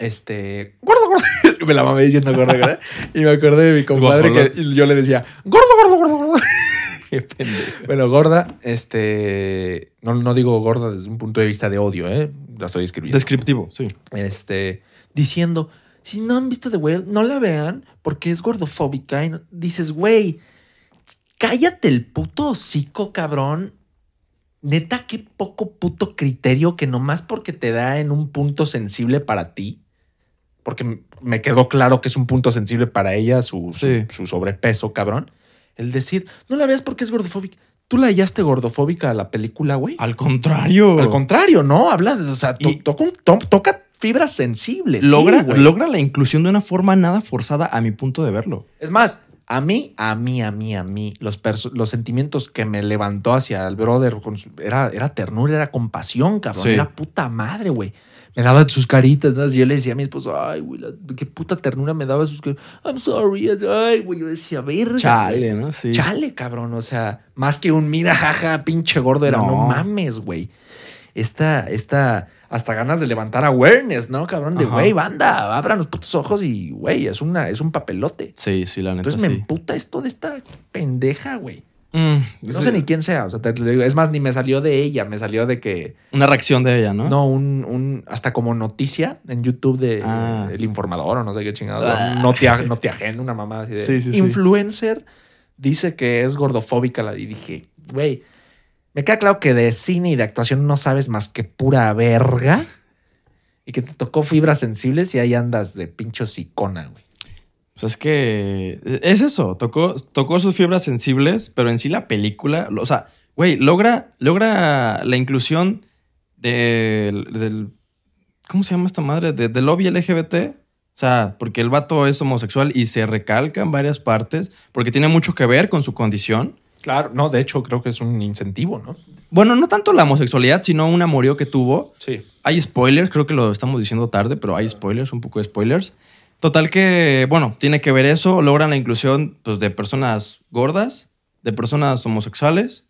Este, gorda, gordo. Es que me la mamé diciendo gordo, ¿verdad? Y me acordé de mi compadre que yo le decía, gordo, gordo, gordo, gordo. Bueno, gorda, este. No, no digo gorda desde un punto de vista de odio, ¿eh? La estoy escribiendo. Descriptivo, sí. este, diciendo, si no han visto The Whale, no la vean porque es gordofóbica. Y no- dices, güey, cállate el puto hocico, cabrón. Neta, qué poco puto criterio que nomás porque te da en un punto sensible para ti, porque me quedó claro que es un punto sensible para ella, su, su- Sí. su sobrepeso, cabrón. El decir, no la veas porque es gordofóbica. ¿Tú la hallaste gordofóbica a la película, güey? Al contrario. Al contrario, ¿no? Habla o sea, to- Y- toca, un- to- toca fibras sensibles. logra, logra la inclusión de una forma nada forzada a mi punto de verlo. Es más, a mí, a mí, a mí, a mí, los, los sentimientos que me levantó hacia el brother era, era ternura, era compasión, cabrón. Sí. Era puta madre, güey. Me daba sus caritas, ¿no? Yo le decía a mi esposo, ay, güey, qué puta ternura me daba sus caritas. I'm sorry. Ay, güey, yo decía, verga. Chale. ¿no? Sí. Chale, cabrón. O sea, más que un mira, jaja, pinche gordo, era no, No. mames, güey. Esta, esta, hasta ganas de levantar awareness, ¿no, cabrón? De, güey, banda, abran los putos ojos y, güey, es, una, es un papelote. Sí, sí, la neta Entonces me emputa esto de esta pendeja, güey. Mm, No sí. sé ni quién sea. O sea, te lo digo. Es más, ni me salió de ella, me salió de que. Una reacción de ella, ¿no? No, un, un. Hasta como noticia en YouTube de Ah. El Informador o no sé qué chingado. Ah. No te, no te agenda una mamá así de. Sí, sí, sí. Influencer dice que es gordofóbica. La, y dije, güey, me queda claro que de cine y de actuación no sabes más que pura verga. Y que te tocó fibras sensibles y ahí andas de pincho sicona, güey. Pues es que es eso, tocó, tocó sus fibras sensibles, pero en sí la película, o sea, güey, logra, logra la inclusión del, del- ¿cómo se llama esta madre? De- del lobby LGBT. O sea, porque el vato es homosexual y se recalca en varias partes, porque tiene mucho que ver con su condición. Claro, no, de hecho creo que es un incentivo, ¿no? Bueno, no tanto la homosexualidad, sino un amorío que tuvo. Sí. Hay spoilers, creo que lo estamos diciendo tarde, pero hay spoilers, un poco de spoilers. Total que, bueno, tiene que ver eso, logran la inclusión pues, de personas gordas, de personas homosexuales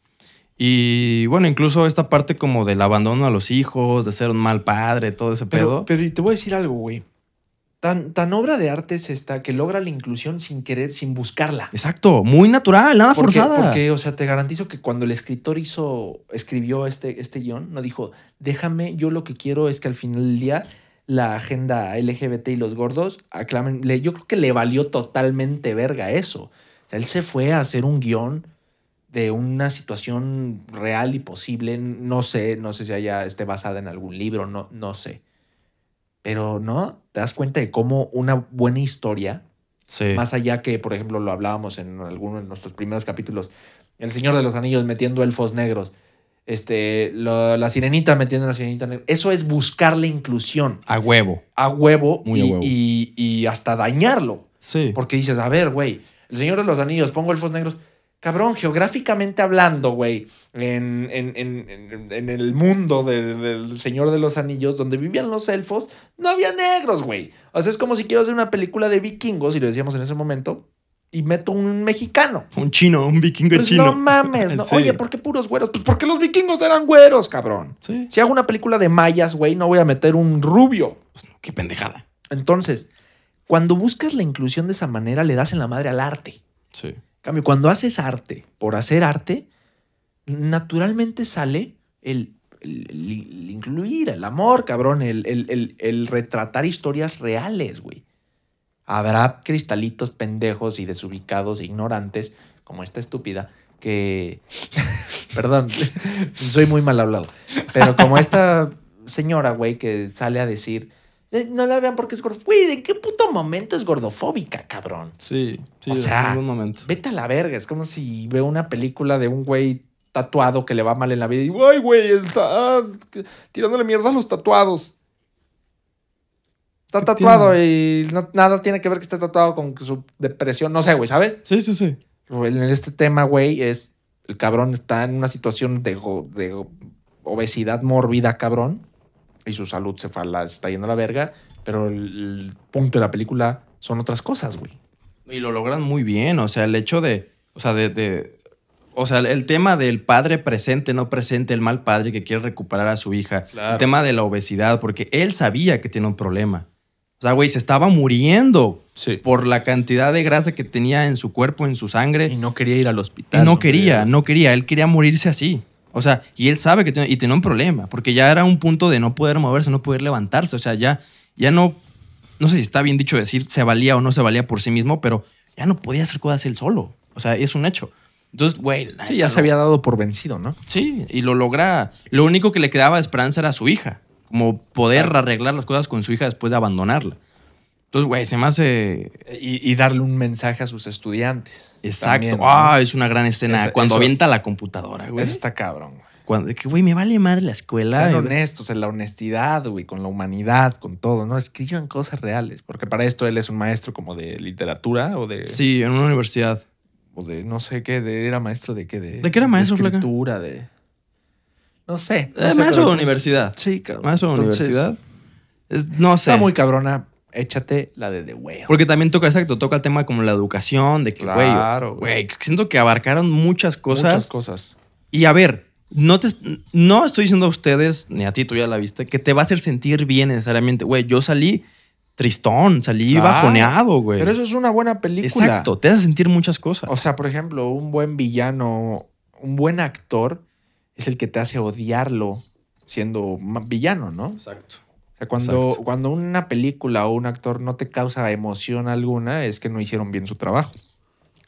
y, bueno, incluso esta parte como del abandono a los hijos, de ser un mal padre, todo ese Pero, pedo. pero y te voy a decir algo, güey. Tan, tan obra de arte es esta que logra la inclusión sin querer, sin buscarla. Exacto, muy natural, nada Porque, forzada. porque, o sea, te garantizo que cuando el escritor hizo, escribió este, este guion, no dijo, déjame, yo lo que quiero es que al final del día la agenda LGBT y los gordos aclamen. Yo creo que le valió totalmente verga eso. O sea, él se fue a hacer un guion de una situación real y posible. No sé, no sé si haya esté basada en algún libro, no, no sé. Pero no, te das cuenta de cómo una buena historia sí. más allá que, por ejemplo, lo hablábamos en alguno de nuestros primeros capítulos, El Señor de los Anillos metiendo elfos negros, este, lo- la sirenita metiendo la sirenita negra. Eso es buscar la inclusión A huevo. a huevo, Muy y, a huevo. y- y hasta dañarlo. Sí. Porque dices, a ver, güey, El Señor de los Anillos, pongo elfos negros. Cabrón, geográficamente hablando, güey, en, en- en- en- el mundo de- del Señor de los Anillos, donde vivían los elfos, no había negros, güey. O sea, es como si quiero hacer una película de vikingos, y lo decíamos en ese momento, y meto un mexicano. Un chino, un vikingo Pues chino. no mames, no. Sí. Oye, ¿por qué puros güeros? Pues porque los vikingos eran güeros, cabrón. Sí. Si hago una película de mayas, güey, no voy a meter un rubio. Qué pendejada. Entonces, cuando buscas la inclusión de esa manera, le das en la madre al arte. Sí. Cambio, cuando haces arte por hacer arte, naturalmente sale el, incluir, el amor, cabrón, el- el retratar historias reales, güey. Habrá cristalitos pendejos y desubicados e ignorantes, como esta estúpida, que... Perdón, soy muy mal hablado. Pero como esta señora, güey, que sale a decir... "Eh, No la vean porque es gordofóbica. Güey, ¿en qué puto momento es gordofóbica, cabrón? Sí. Sí, O en sea, algún momento. Vete a la verga. Es como si veo una película de un güey tatuado que le va mal en la vida y ay, güey, está ah, tirándole mierda a los tatuados. Está ¿Qué tatuado y no- nada tiene que ver que esté tatuado con su depresión. No sé, güey, ¿sabes? Sí, sí, sí. En este tema, güey, es el cabrón está en una situación de, de obesidad mórbida, cabrón, y su salud se la está yendo a la verga, pero el, el punto de la película son otras cosas, güey. Y lo logran muy bien. O sea, el hecho de. O sea, de. de- o sea, el tema del padre presente, no presente, el mal padre que quiere recuperar a su hija. Claro. El tema de la obesidad, porque él sabía que tiene un problema. O sea, güey, se estaba muriendo Sí. por la cantidad de grasa que tenía en su cuerpo, en su sangre. Y no quería ir al Y hospital. no quería, no quería. Él quería morirse así. O sea, y él sabe que tiene, y tenía un problema, porque ya era un punto de no poder moverse, no poder levantarse. O sea, ya, ya no, no sé si está bien dicho decir se valía o no se valía por sí mismo, pero ya no podía hacer cosas él solo. O sea, es un hecho. Entonces, güey. Sí, ya se había dado por vencido, ¿no? Sí, y lo logra. Lo único que le quedaba de esperanza era su hija. Como poder arreglar las cosas con su hija después de abandonarla. Entonces, güey, se me hace. Y, y darle un mensaje a sus estudiantes. Exacto. Ah, es una gran escena. Eso- cuando eso- avienta la computadora, güey. Eso está cabrón, güey. Cuando, de que, güey, me vale madre la escuela. Sean güey. honestos en la honestidad, güey, con la humanidad, con todo, ¿no? Escriban cosas reales, porque para esto él es un maestro como de literatura o de... Sí, en una universidad. O de no sé qué, de, era maestro de qué, de... ¿De qué era maestro, flaca? escritura, de... No sé. no Eh, sé, maestro de universidad. Sí, cabrón. Maestro de Entonces, universidad. Es- no sé. Está muy cabrona. Échate la de The Whale. Porque también toca, exacto, toca el tema como la educación, de que, güey, Claro, güey, siento que abarcaron muchas cosas. Muchas cosas. Y a ver, no, te, no estoy diciendo a ustedes, ni a ti, tú ya la viste, que te va a hacer sentir bien necesariamente. Güey, yo salí tristón, salí Claro. bajoneado, güey. Pero eso es una buena película. Exacto, te hace sentir muchas cosas. O sea, por ejemplo, un buen villano, un buen actor es el que te hace odiarlo siendo villano, ¿no? Exacto. Sea, cuando, Exacto. cuando una película o un actor no te causa emoción alguna, es que no hicieron bien su trabajo.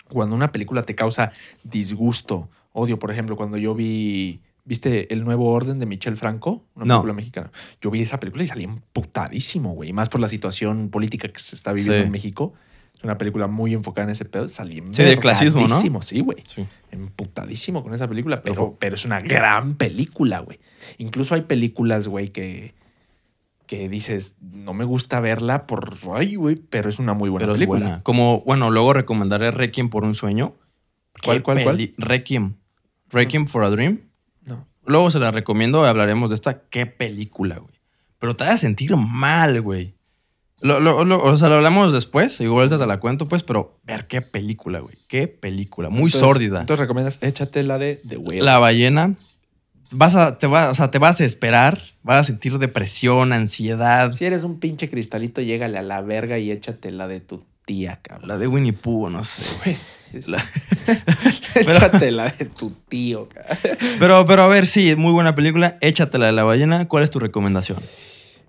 Cuando una película te causa disgusto, odio, por ejemplo, cuando yo vi, ¿viste El Nuevo Orden de Michel Franco? Una No. película mexicana. Yo vi esa película y salí emputadísimo, güey. Más por la situación política que se está viviendo Sí. en México. Es una película muy enfocada en ese pedo. Salí Sí, de clasismo, ¿no? Sí, güey Sí. emputadísimo con esa película, pero, Ojo. pero es una gran película, güey. Incluso hay películas, güey, que, que dices, no me gusta verla por, ay, güey, pero es una muy buena Pero es película. buena. Como, bueno, luego recomendaré Requiem por un sueño. ¿Cuál, Qué cuál, Requiem. Requiem for a Dream. No. Luego se la recomiendo y hablaremos de esta. Qué película, güey. Pero te va a sentir mal, güey. Lo, lo- lo- o sea, lo hablamos después. Igual te la cuento, pues. Pero ver qué película, güey. Qué película. Muy Entonces- sórdida. Entonces recomiendas, échate la de The Whale. La ballena. Vas a, te va, o sea, te vas a esperar. Vas a sentir depresión, ansiedad. Si eres un pinche cristalito, llégale a la verga y échate la de tu tía, cabrón. La de Winnie Pooh, no sé. La- échate la de tu tío, cabrón. Pero, pero a ver, sí, muy buena película. Échatela de la ballena. ¿Cuál es tu recomendación?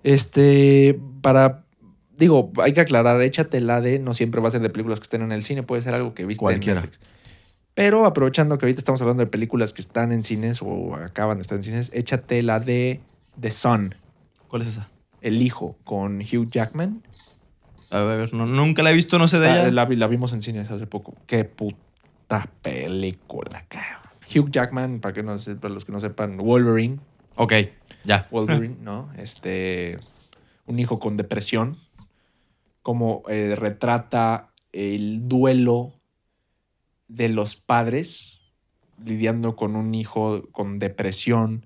Este, para. Digo, hay que aclarar, échate la de. No siempre va a ser de películas que estén en el cine, puede ser algo que viste Cualquiera. en Netflix. Pero aprovechando que ahorita estamos hablando de películas que están en cines o acaban de estar en cines, échate la de The Son, ¿Cuál es esa? El Hijo, con Hugh Jackman. A ver, no- nunca la he visto, no sé de ella. la, vi- la vimos en cines hace poco. Qué puta película, cabrón. Hugh Jackman, para, que no, para los que no sepan, Wolverine. Ok, ya. Wolverine, ¿no? Este, un hijo con depresión, como eh, retrata el duelo de los padres lidiando con un hijo con depresión,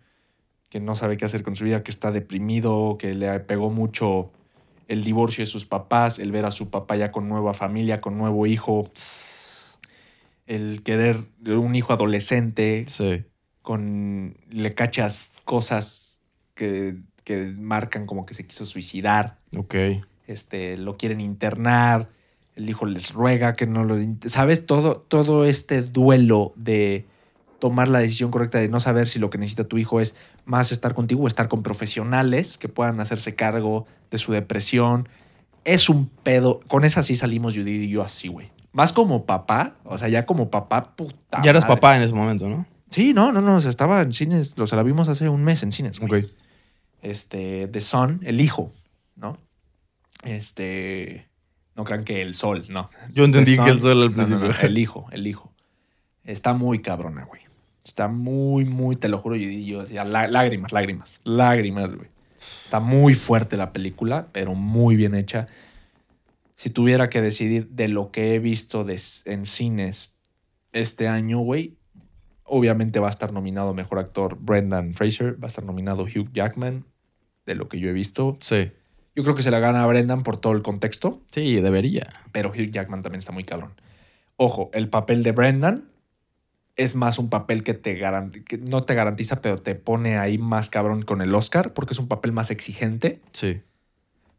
que no sabe qué hacer con su vida, que está deprimido, que le pegó mucho el divorcio de sus papás, el ver a su papá ya con nueva familia, con nuevo hijo, el querer un hijo adolescente, Sí. con le cachas cosas que, que marcan como que se quiso suicidar, Ok. este, lo quieren internar, el hijo les ruega que no lo... ¿Sabes? Todo, todo este duelo de tomar la decisión correcta de no saber si lo que necesita tu hijo es más estar contigo o estar con profesionales que puedan hacerse cargo de su depresión. Es un pedo. Con esa sí salimos Judith y yo así, güey. Más como papá, o sea, ya como papá, puta. ya eras madre. papá en ese momento, ¿no? Sí, no, no, no, o sea, estaba en cines, o sea, la vimos hace un mes en cines, güey. Ok. Este, The Son, el hijo, ¿no? Este, no crean que el sol, no. Yo entendí que el sol al no, no, no, principio. el hijo, el hijo. Está muy cabrona, güey. Está muy, muy, te lo juro, yo, yo decía, lá- lágrimas, lágrimas, lágrimas, güey. Está muy fuerte la película, pero muy bien hecha. Si tuviera que decidir de lo que he visto de, en cines este año, güey, obviamente va a estar nominado Mejor Actor Brendan Fraser, va a estar nominado Hugh Jackman, de lo que yo he visto. Sí. Yo creo que se la gana a Brendan por todo el contexto, Sí, debería. pero Hugh Jackman también está muy cabrón. Ojo, el papel de Brendan es más un papel que, te garanti- que no te garantiza, pero te pone ahí más cabrón con el Oscar, porque es un papel más exigente. Sí.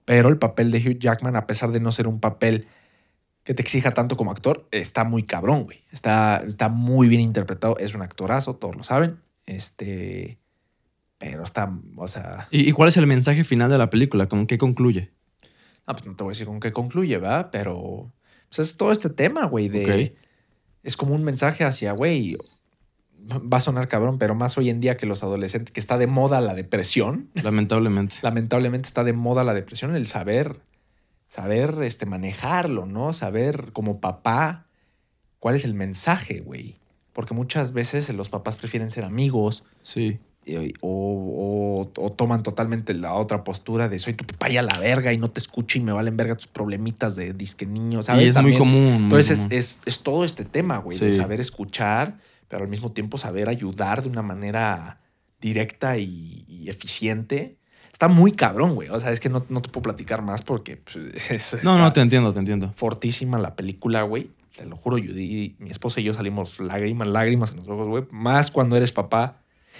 Pero el papel de Hugh Jackman, a pesar de no ser un papel que te exija tanto como actor, está muy cabrón, güey. Está, está muy bien interpretado. Es un actorazo, todos lo saben. Este. Pero está, o sea. ¿Y, y cuál es el mensaje final de la película? ¿Con qué concluye? No, pues no te voy a decir con qué concluye, ¿verdad? Pero. Pues es todo este tema, güey, de. Es como un mensaje hacia, güey. Va a sonar cabrón, pero más hoy en día que los adolescentes, que está de moda la depresión. Lamentablemente. lamentablemente está de moda la depresión, el saber, saber este, manejarlo, ¿no? Saber como papá cuál es el mensaje, güey. Porque muchas veces los papás prefieren ser amigos Sí. O, o- o toman totalmente la otra postura de soy tu papá y a la verga y no te escucho y me valen verga tus problemitas de disque niño, ¿sabes? Y es También- muy común. entonces es, común. es- es todo este tema, güey, de saber escuchar, pero al mismo tiempo saber ayudar de una manera directa y, y eficiente. Está muy cabrón, güey. O sea, es que no, no te puedo platicar más porque pues, es- No, no, te entiendo, te entiendo. fortísima la película, güey. Se lo juro, Judy, mi esposa y yo salimos lágrimas, lágrimas en los ojos, güey. Más cuando eres papá.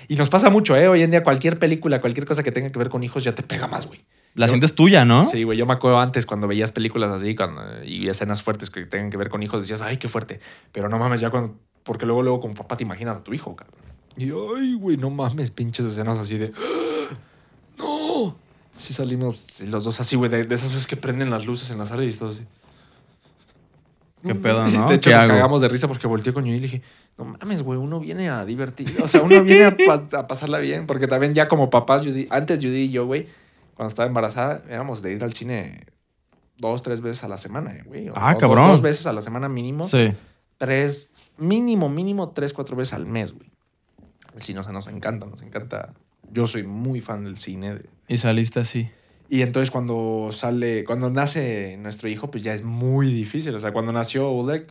Y nos pasa mucho, ¿eh? Hoy en día cualquier película, cualquier cosa que tenga que ver con hijos ya te pega más, güey. La Yo- sientes tuya, ¿no? Sí, güey. Yo me acuerdo antes cuando veías películas así cuando, y escenas fuertes que tengan que ver con hijos, decías, ay, qué fuerte. Pero no mames, ya cuando. Porque luego, luego, como papá, te imaginas a tu hijo, cabrón. Y ay, güey, no mames, pinches escenas así de. ¡No! Sí, salimos los dos así, güey, de, de esas veces que prenden las luces en la sala y todo así. Qué pedo, ¿no? De hecho, ¿Qué nos hago? cagamos de risa porque volteé con yo y le dije, no mames, güey, uno viene a divertir. O sea, uno viene a, a pasarla bien. Porque también ya como papás, Judy- antes Judy y yo, güey, cuando estaba embarazada, éramos de ir al cine dos, tres veces a la semana, güey. Ah, o cabrón. Dos veces a la semana mínimo. Sí. Tres, mínimo, mínimo, tres, cuatro veces al mes, güey. El cine, o sea, nos encanta, nos encanta. Yo soy muy fan del cine. de- Y saliste así. y entonces cuando sale, cuando nace nuestro hijo, pues ya es muy difícil. O sea, cuando nació Oleg,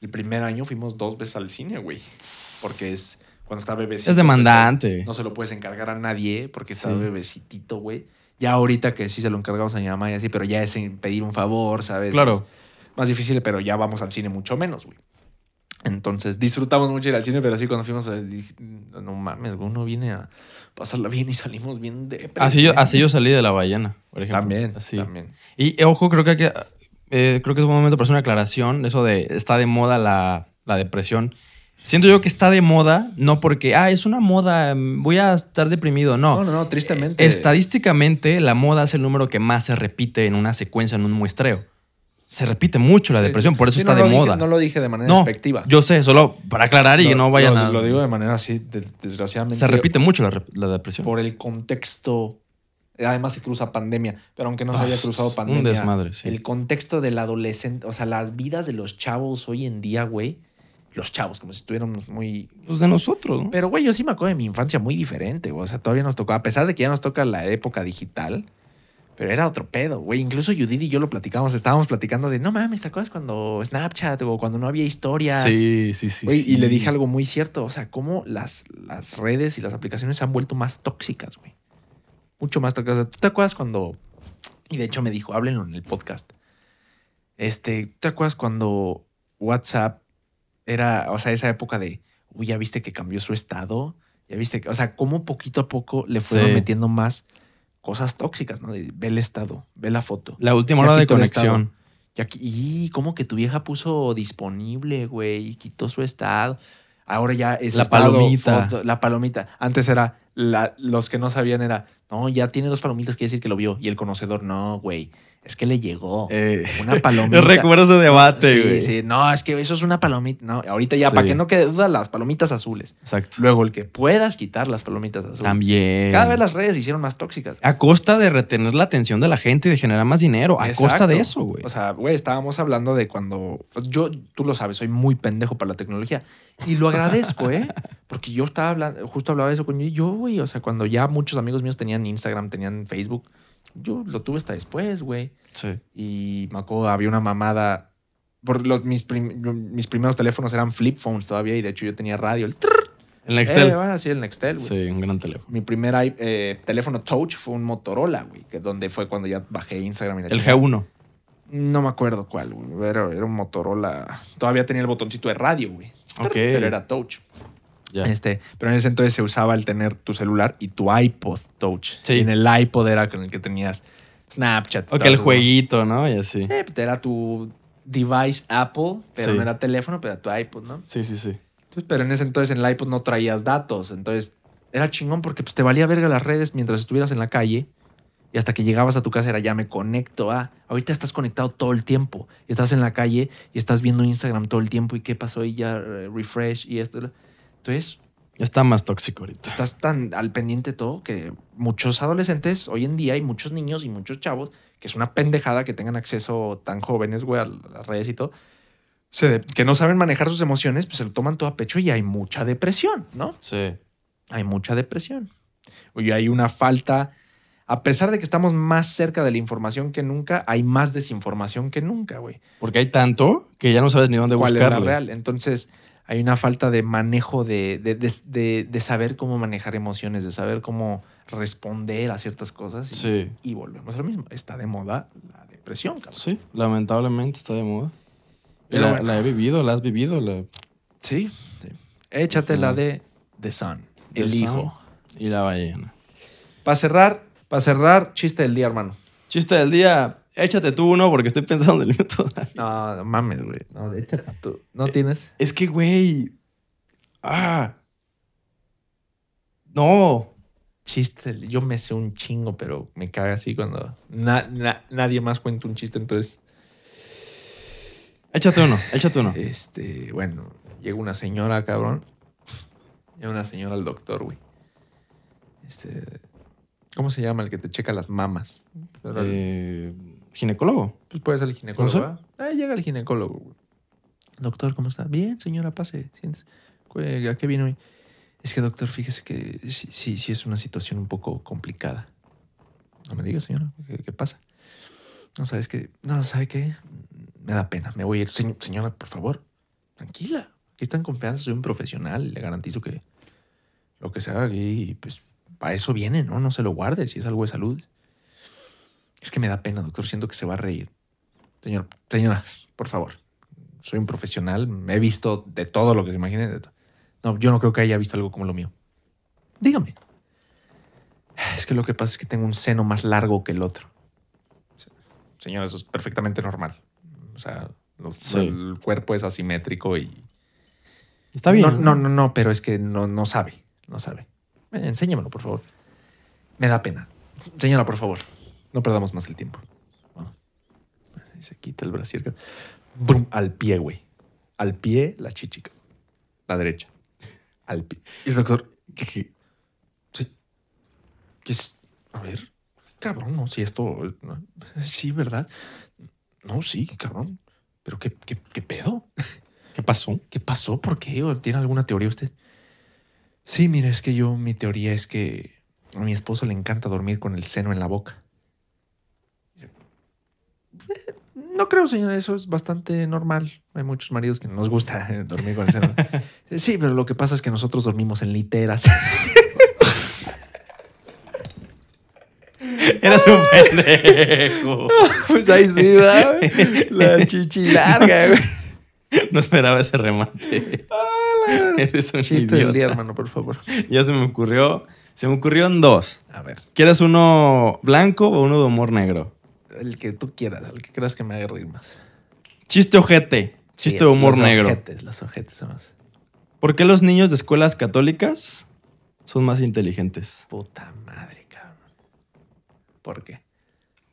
el primer año fuimos dos veces al cine, güey. Porque es cuando está bebecito. Es demandante. pues, no se lo puedes encargar a nadie porque está bebecitito, güey. Ya ahorita que sí se lo encargamos a mi mamá y así, pero ya es pedir un favor, ¿sabes? Claro. Es más difícil, pero ya vamos al cine mucho menos, güey. Entonces disfrutamos mucho ir al cine, pero así cuando fuimos, a- dije, no mames, uno viene a pasarla bien y salimos bien de... Así yo, así yo salí de la ballena, por ejemplo. También, Así. también. Y eh, ojo, creo que hay que, eh, creo que es un momento para hacer una aclaración. Eso de está de moda la, la depresión. Siento yo que está de moda, no porque, ah, es una moda, mm, voy a estar deprimido. No. No, no, no, tristemente. Estadísticamente, la moda es el número que más se repite en una secuencia, en un muestreo. Se repite mucho la depresión, por eso Sí, está no de dije- moda. no lo dije de manera No, despectiva. yo sé, solo para aclarar y que no vayan lo, a. Lo digo de manera así, de- desgraciadamente. se repite mucho la, la depresión. Por el contexto. Además se cruza pandemia, pero aunque no se Ah, haya cruzado un pandemia. desmadre, sí. El contexto del adolescente, o sea, las vidas de los chavos hoy en día, güey. Los chavos, como si estuviéramos muy... Pues de nosotros, ¿no? Pero, güey, yo sí me acuerdo de mi infancia muy diferente, güey. O sea, todavía nos tocó, a pesar de que ya nos toca la época digital, pero era otro pedo, güey. Incluso Judith y yo lo platicamos, estábamos platicando de, no mames, ¿te acuerdas cuando Snapchat o cuando no había historias? Sí, sí, sí. Güey, sí. Y le dije algo muy cierto, o sea, cómo las, las redes y las aplicaciones se han vuelto más tóxicas, güey. Mucho más tóxicas. O sea, ¿Tú te acuerdas cuando... Y de hecho me dijo, háblenlo en el podcast. Este, ¿tú ¿te acuerdas cuando WhatsApp era, o sea, esa época de, uy, ya viste que cambió su estado? Ya viste que, o sea, cómo poquito a poco le fueron Sí. metiendo más cosas tóxicas, ¿no? De, ve el estado, ve la foto. La última hora de conexión. Y, aquí, y como que tu vieja puso disponible, güey, y quitó su estado. Ahora ya es La estado, palomita. foto, la palomita. Antes era, la- los que no sabían era, no, ya tiene dos palomitas, quiere decir que lo vio. Y el conocedor, no, güey, es que le llegó. Eh, Una palomita. yo recuerdo ese debate, Sí, güey. sí, no, es que eso es una palomita. No, ahorita ya, Sí. para que no quede duda, las palomitas azules. Exacto. Luego, el que puedas quitar las palomitas azules. También. Cada vez las redes se hicieron más tóxicas. A costa de retener la atención de la gente y de generar más dinero. A Exacto. costa de eso, güey. O sea, güey, estábamos hablando de cuando. Yo, tú lo sabes, soy muy pendejo para la tecnología. Y lo agradezco, ¿eh? Porque yo estaba hablando, justo hablaba de eso con yo, güey. O sea, cuando ya muchos amigos míos tenían Instagram, tenían Facebook, yo lo tuve hasta después, güey. sí. Y me acuerdo, había una mamada. Por los, mis, prim- mis primeros teléfonos eran flip phones todavía, y de hecho yo tenía radio. El trrr, El Nextel. Eh, bueno, sí, el Nextel, güey. sí, un gran teléfono. Mi primer eh, teléfono touch fue un Motorola, güey, que donde fue cuando ya bajé Instagram. y El chingada. G1. No me acuerdo cuál, güey. Era, era un Motorola. Todavía tenía el botoncito de radio, güey. Ok. Pero era touch. Este, pero en ese entonces se usaba el tener tu celular y tu iPod touch. Sí. Y en el iPod era con el que tenías Snapchat. O que el jueguito, ¿no? Y así. Eh, pues era tu device Apple, pero Sí. no era teléfono, pero era tu iPod, ¿no? Sí, sí, sí. Entonces, pero en ese entonces en el iPod no traías datos. Entonces era chingón porque pues, te valía verga las redes mientras estuvieras en la calle. Y hasta que llegabas a tu casa era ya me conecto a. Ahorita estás conectado todo el tiempo. Estás en la calle y estás viendo Instagram todo el tiempo. ¿Y qué pasó? Y ya eh, refresh y esto. Entonces Está más tóxico ahorita. estás tan al pendiente de todo que muchos adolescentes hoy en día y muchos niños y muchos chavos, que es una pendejada que tengan acceso tan jóvenes, güey, a las redes y todo, se- que no saben manejar sus emociones, pues se lo toman todo a pecho y hay mucha depresión, ¿no? Sí. Hay mucha depresión. Oye, hay una falta, a pesar de que estamos más cerca de la información que nunca, hay más desinformación que nunca, güey. Porque hay tanto que ya no sabes ni dónde ¿Cuál es la real? Entonces, hay una falta de manejo de, de, de- saber cómo manejar emociones, de saber cómo responder a ciertas cosas. Y, Sí. y volvemos a lo mismo. Está de moda la depresión, cabrón. Sí, lamentablemente está de moda. La, bueno. la he vivido, la has vivido. La, Sí. sí. Échate la de The Sun, The el Sun. hijo. y la ballena. Para cerrar, para cerrar, chiste del día, hermano. Chiste del día. Échate tú uno porque estoy pensando en el mío todavía. No, no mames, güey. No, échate tú. ¿No tienes? Es que, güey. Ah. No. Chiste. Yo me sé un chingo, pero me caga así cuando na- na- nadie más cuenta un chiste. Entonces, Échate uno, échate uno. este, bueno, llega una señora, cabrón. Llega una señora al doctor, güey. Este, ¿cómo se llama el que te checa las mamas? Eh, ginecólogo. Pues puede ser el ginecólogo. sé. ¿verdad? Ah, llega el ginecólogo. güey. Doctor, ¿cómo está? Bien, señora, pase. siéntese. ¿A qué vino hoy? Es que, doctor, fíjese que sí, sí, sí es una situación un poco complicada. No me diga, señora, ¿qué, qué pasa? No, ¿sabes qué? No, ¿sabe qué? Me da pena, me voy a ir. Señ- señora, por favor, tranquila. Aquí está en confianza, soy un profesional. Le garantizo que lo que se haga aquí, pues, para eso viene, ¿no? No se lo guarde si es algo de salud. Es que me da pena, doctor. Siento que se va a reír. Señor, señora, por favor. Soy un profesional. Me he visto de todo lo que se imagine. de to- No, yo no creo que haya visto algo como lo mío. Dígame. Es que lo que pasa es que tengo un seno más largo que el otro. Señora, eso es perfectamente normal. O sea, los- Sí. el cuerpo es asimétrico y. Está bien. No, no, no, no, pero es que no, no sabe. No sabe. Eh, enséñamelo, por favor. Me da pena. Señora, por favor. No perdamos más el tiempo. Se quita el brasier. Al pie, güey. Al pie, la chichica. La derecha. Al pie. Y el doctor, ¿Qué- es? A ver. Cabrón, no, si esto. Sí, ¿verdad? No, sí, cabrón. Pero ¿qué, qué, qué pedo? ¿Qué pasó? ¿Qué pasó? ¿Por qué? ¿O ¿Tiene alguna teoría usted? Sí, mira, es que yo, mi teoría es que a mi esposo le encanta dormir con el seno en la boca. Eh, No creo, señora, eso es bastante normal. Hay muchos maridos que nos gusta dormir con el seno. Sí, pero lo que pasa es que nosotros dormimos en literas. Eres un pendejo. pues ahí sí, ¿verdad, güey? La chichi larga, güey. No esperaba ese remate. Eres un Chiste del día, idiota. hermano, por favor. Ya se me ocurrió. Se me ocurrieron dos. A ver, ¿Quieres uno blanco o uno de humor negro? El que tú quieras, el que creas que me haga reír más. Chiste ojete. Chiste Sí, de humor los negro. Ojetes, los ojetes, además. ¿Por qué los niños de escuelas católicas son más inteligentes? Puta madre, cabrón. ¿Por qué?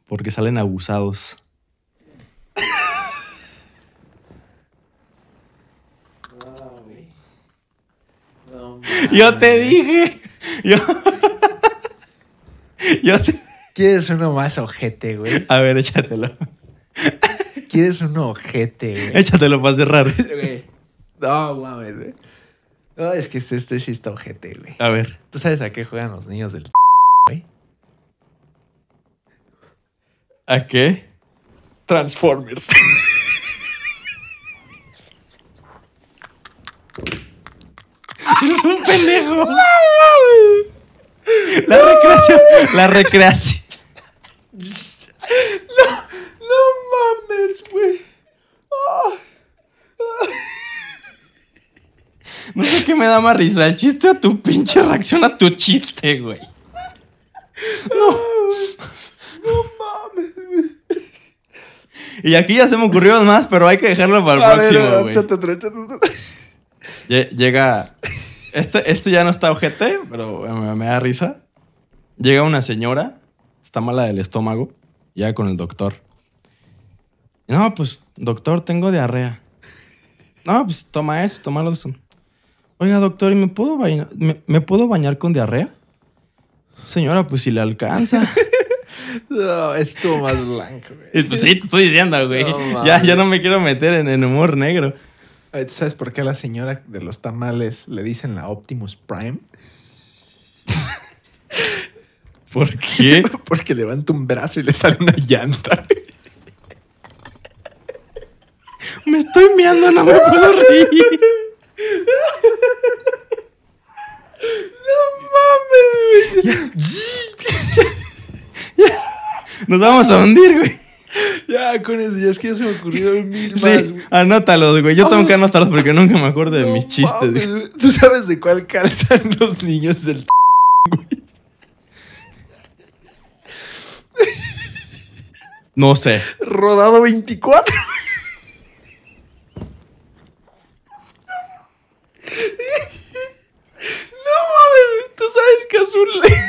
Porque salen abusados. No, Yo te dije. Yo, yo te... ¿Quieres uno más ojete, güey? A ver, échatelo. ¿Quieres uno ojete, güey? Échatelo para cerrar. Güey. No, mames, güey. No, es que este, este sí está ojete, güey. A ver. ¿Tú sabes a qué juegan los niños del güey? ¿A qué? Transformers. Eres un pendejo. La recreación. La recreación. No mames, güey. No sé qué me da más risa, el chiste o tu pinche reacción a tu chiste, güey. No mames. Y aquí ya se me ocurrió más, pero hay que dejarlo para el próximo, güey. Llega. Este, este ya no está ojete, pero me, me da risa. Llega una señora, está mala del estómago, llega con el doctor. No, pues, doctor, tengo diarrea. No, pues toma eso, toma lo otro. Oiga, doctor, ¿y me puedo, bañar, me, me puedo bañar con diarrea? Señora, pues si le alcanza. No, estuvo más blanco, güey. Pues, sí, te estoy diciendo, güey. No ya, ya no me quiero meter en, en humor negro. Ay, ¿tú ¿Sabes por qué a la señora de los tamales le dicen la Optimus Prime? ¿Por qué? Porque levanta un brazo y le sale una llanta. Me estoy miando, no me puedo reír. ¡No mames, güey! Nos vamos a hundir, güey. Ya, con eso, ya es que ya se me ocurrieron mil más, Sí, güey. anótalos, güey. Yo tengo que anotarlos porque nunca me acuerdo de No mis chistes. mames, güey. güey. ¿Tú sabes de cuál calzan los niños del No sé. rodado 24? No mames. ¿Tú sabes qué hace un le-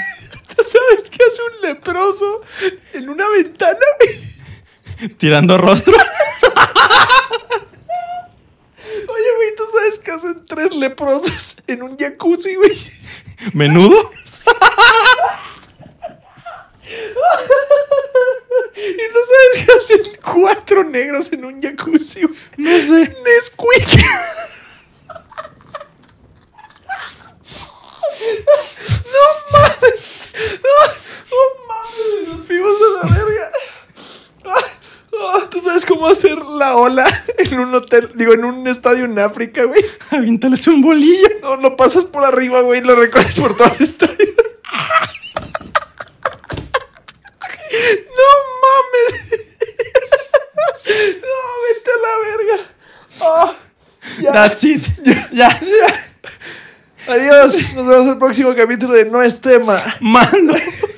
¿Tú sabes qué hace un leproso en una ventana? Tirando rostro. Oye, güey, ¿tú sabes qué hacen tres leprosos en un jacuzzi, güey? Menudo. ¿Y tú sabes qué hacen cuatro negros en un jacuzzi? No sé. Nesquik. No mames. No mames. Nos fuimos a la verga. Ah, ¿Tú sabes cómo hacer la ola en un hotel? Digo, en un estadio en África, güey. Aviéntales un bolillo. No, lo pasas por arriba, güey, y lo recorres por todo el estadio. No mames. No, vete a la verga. Ya. That's it. Ya. Adiós. Nos vemos en el próximo capítulo de No es tema. Mando.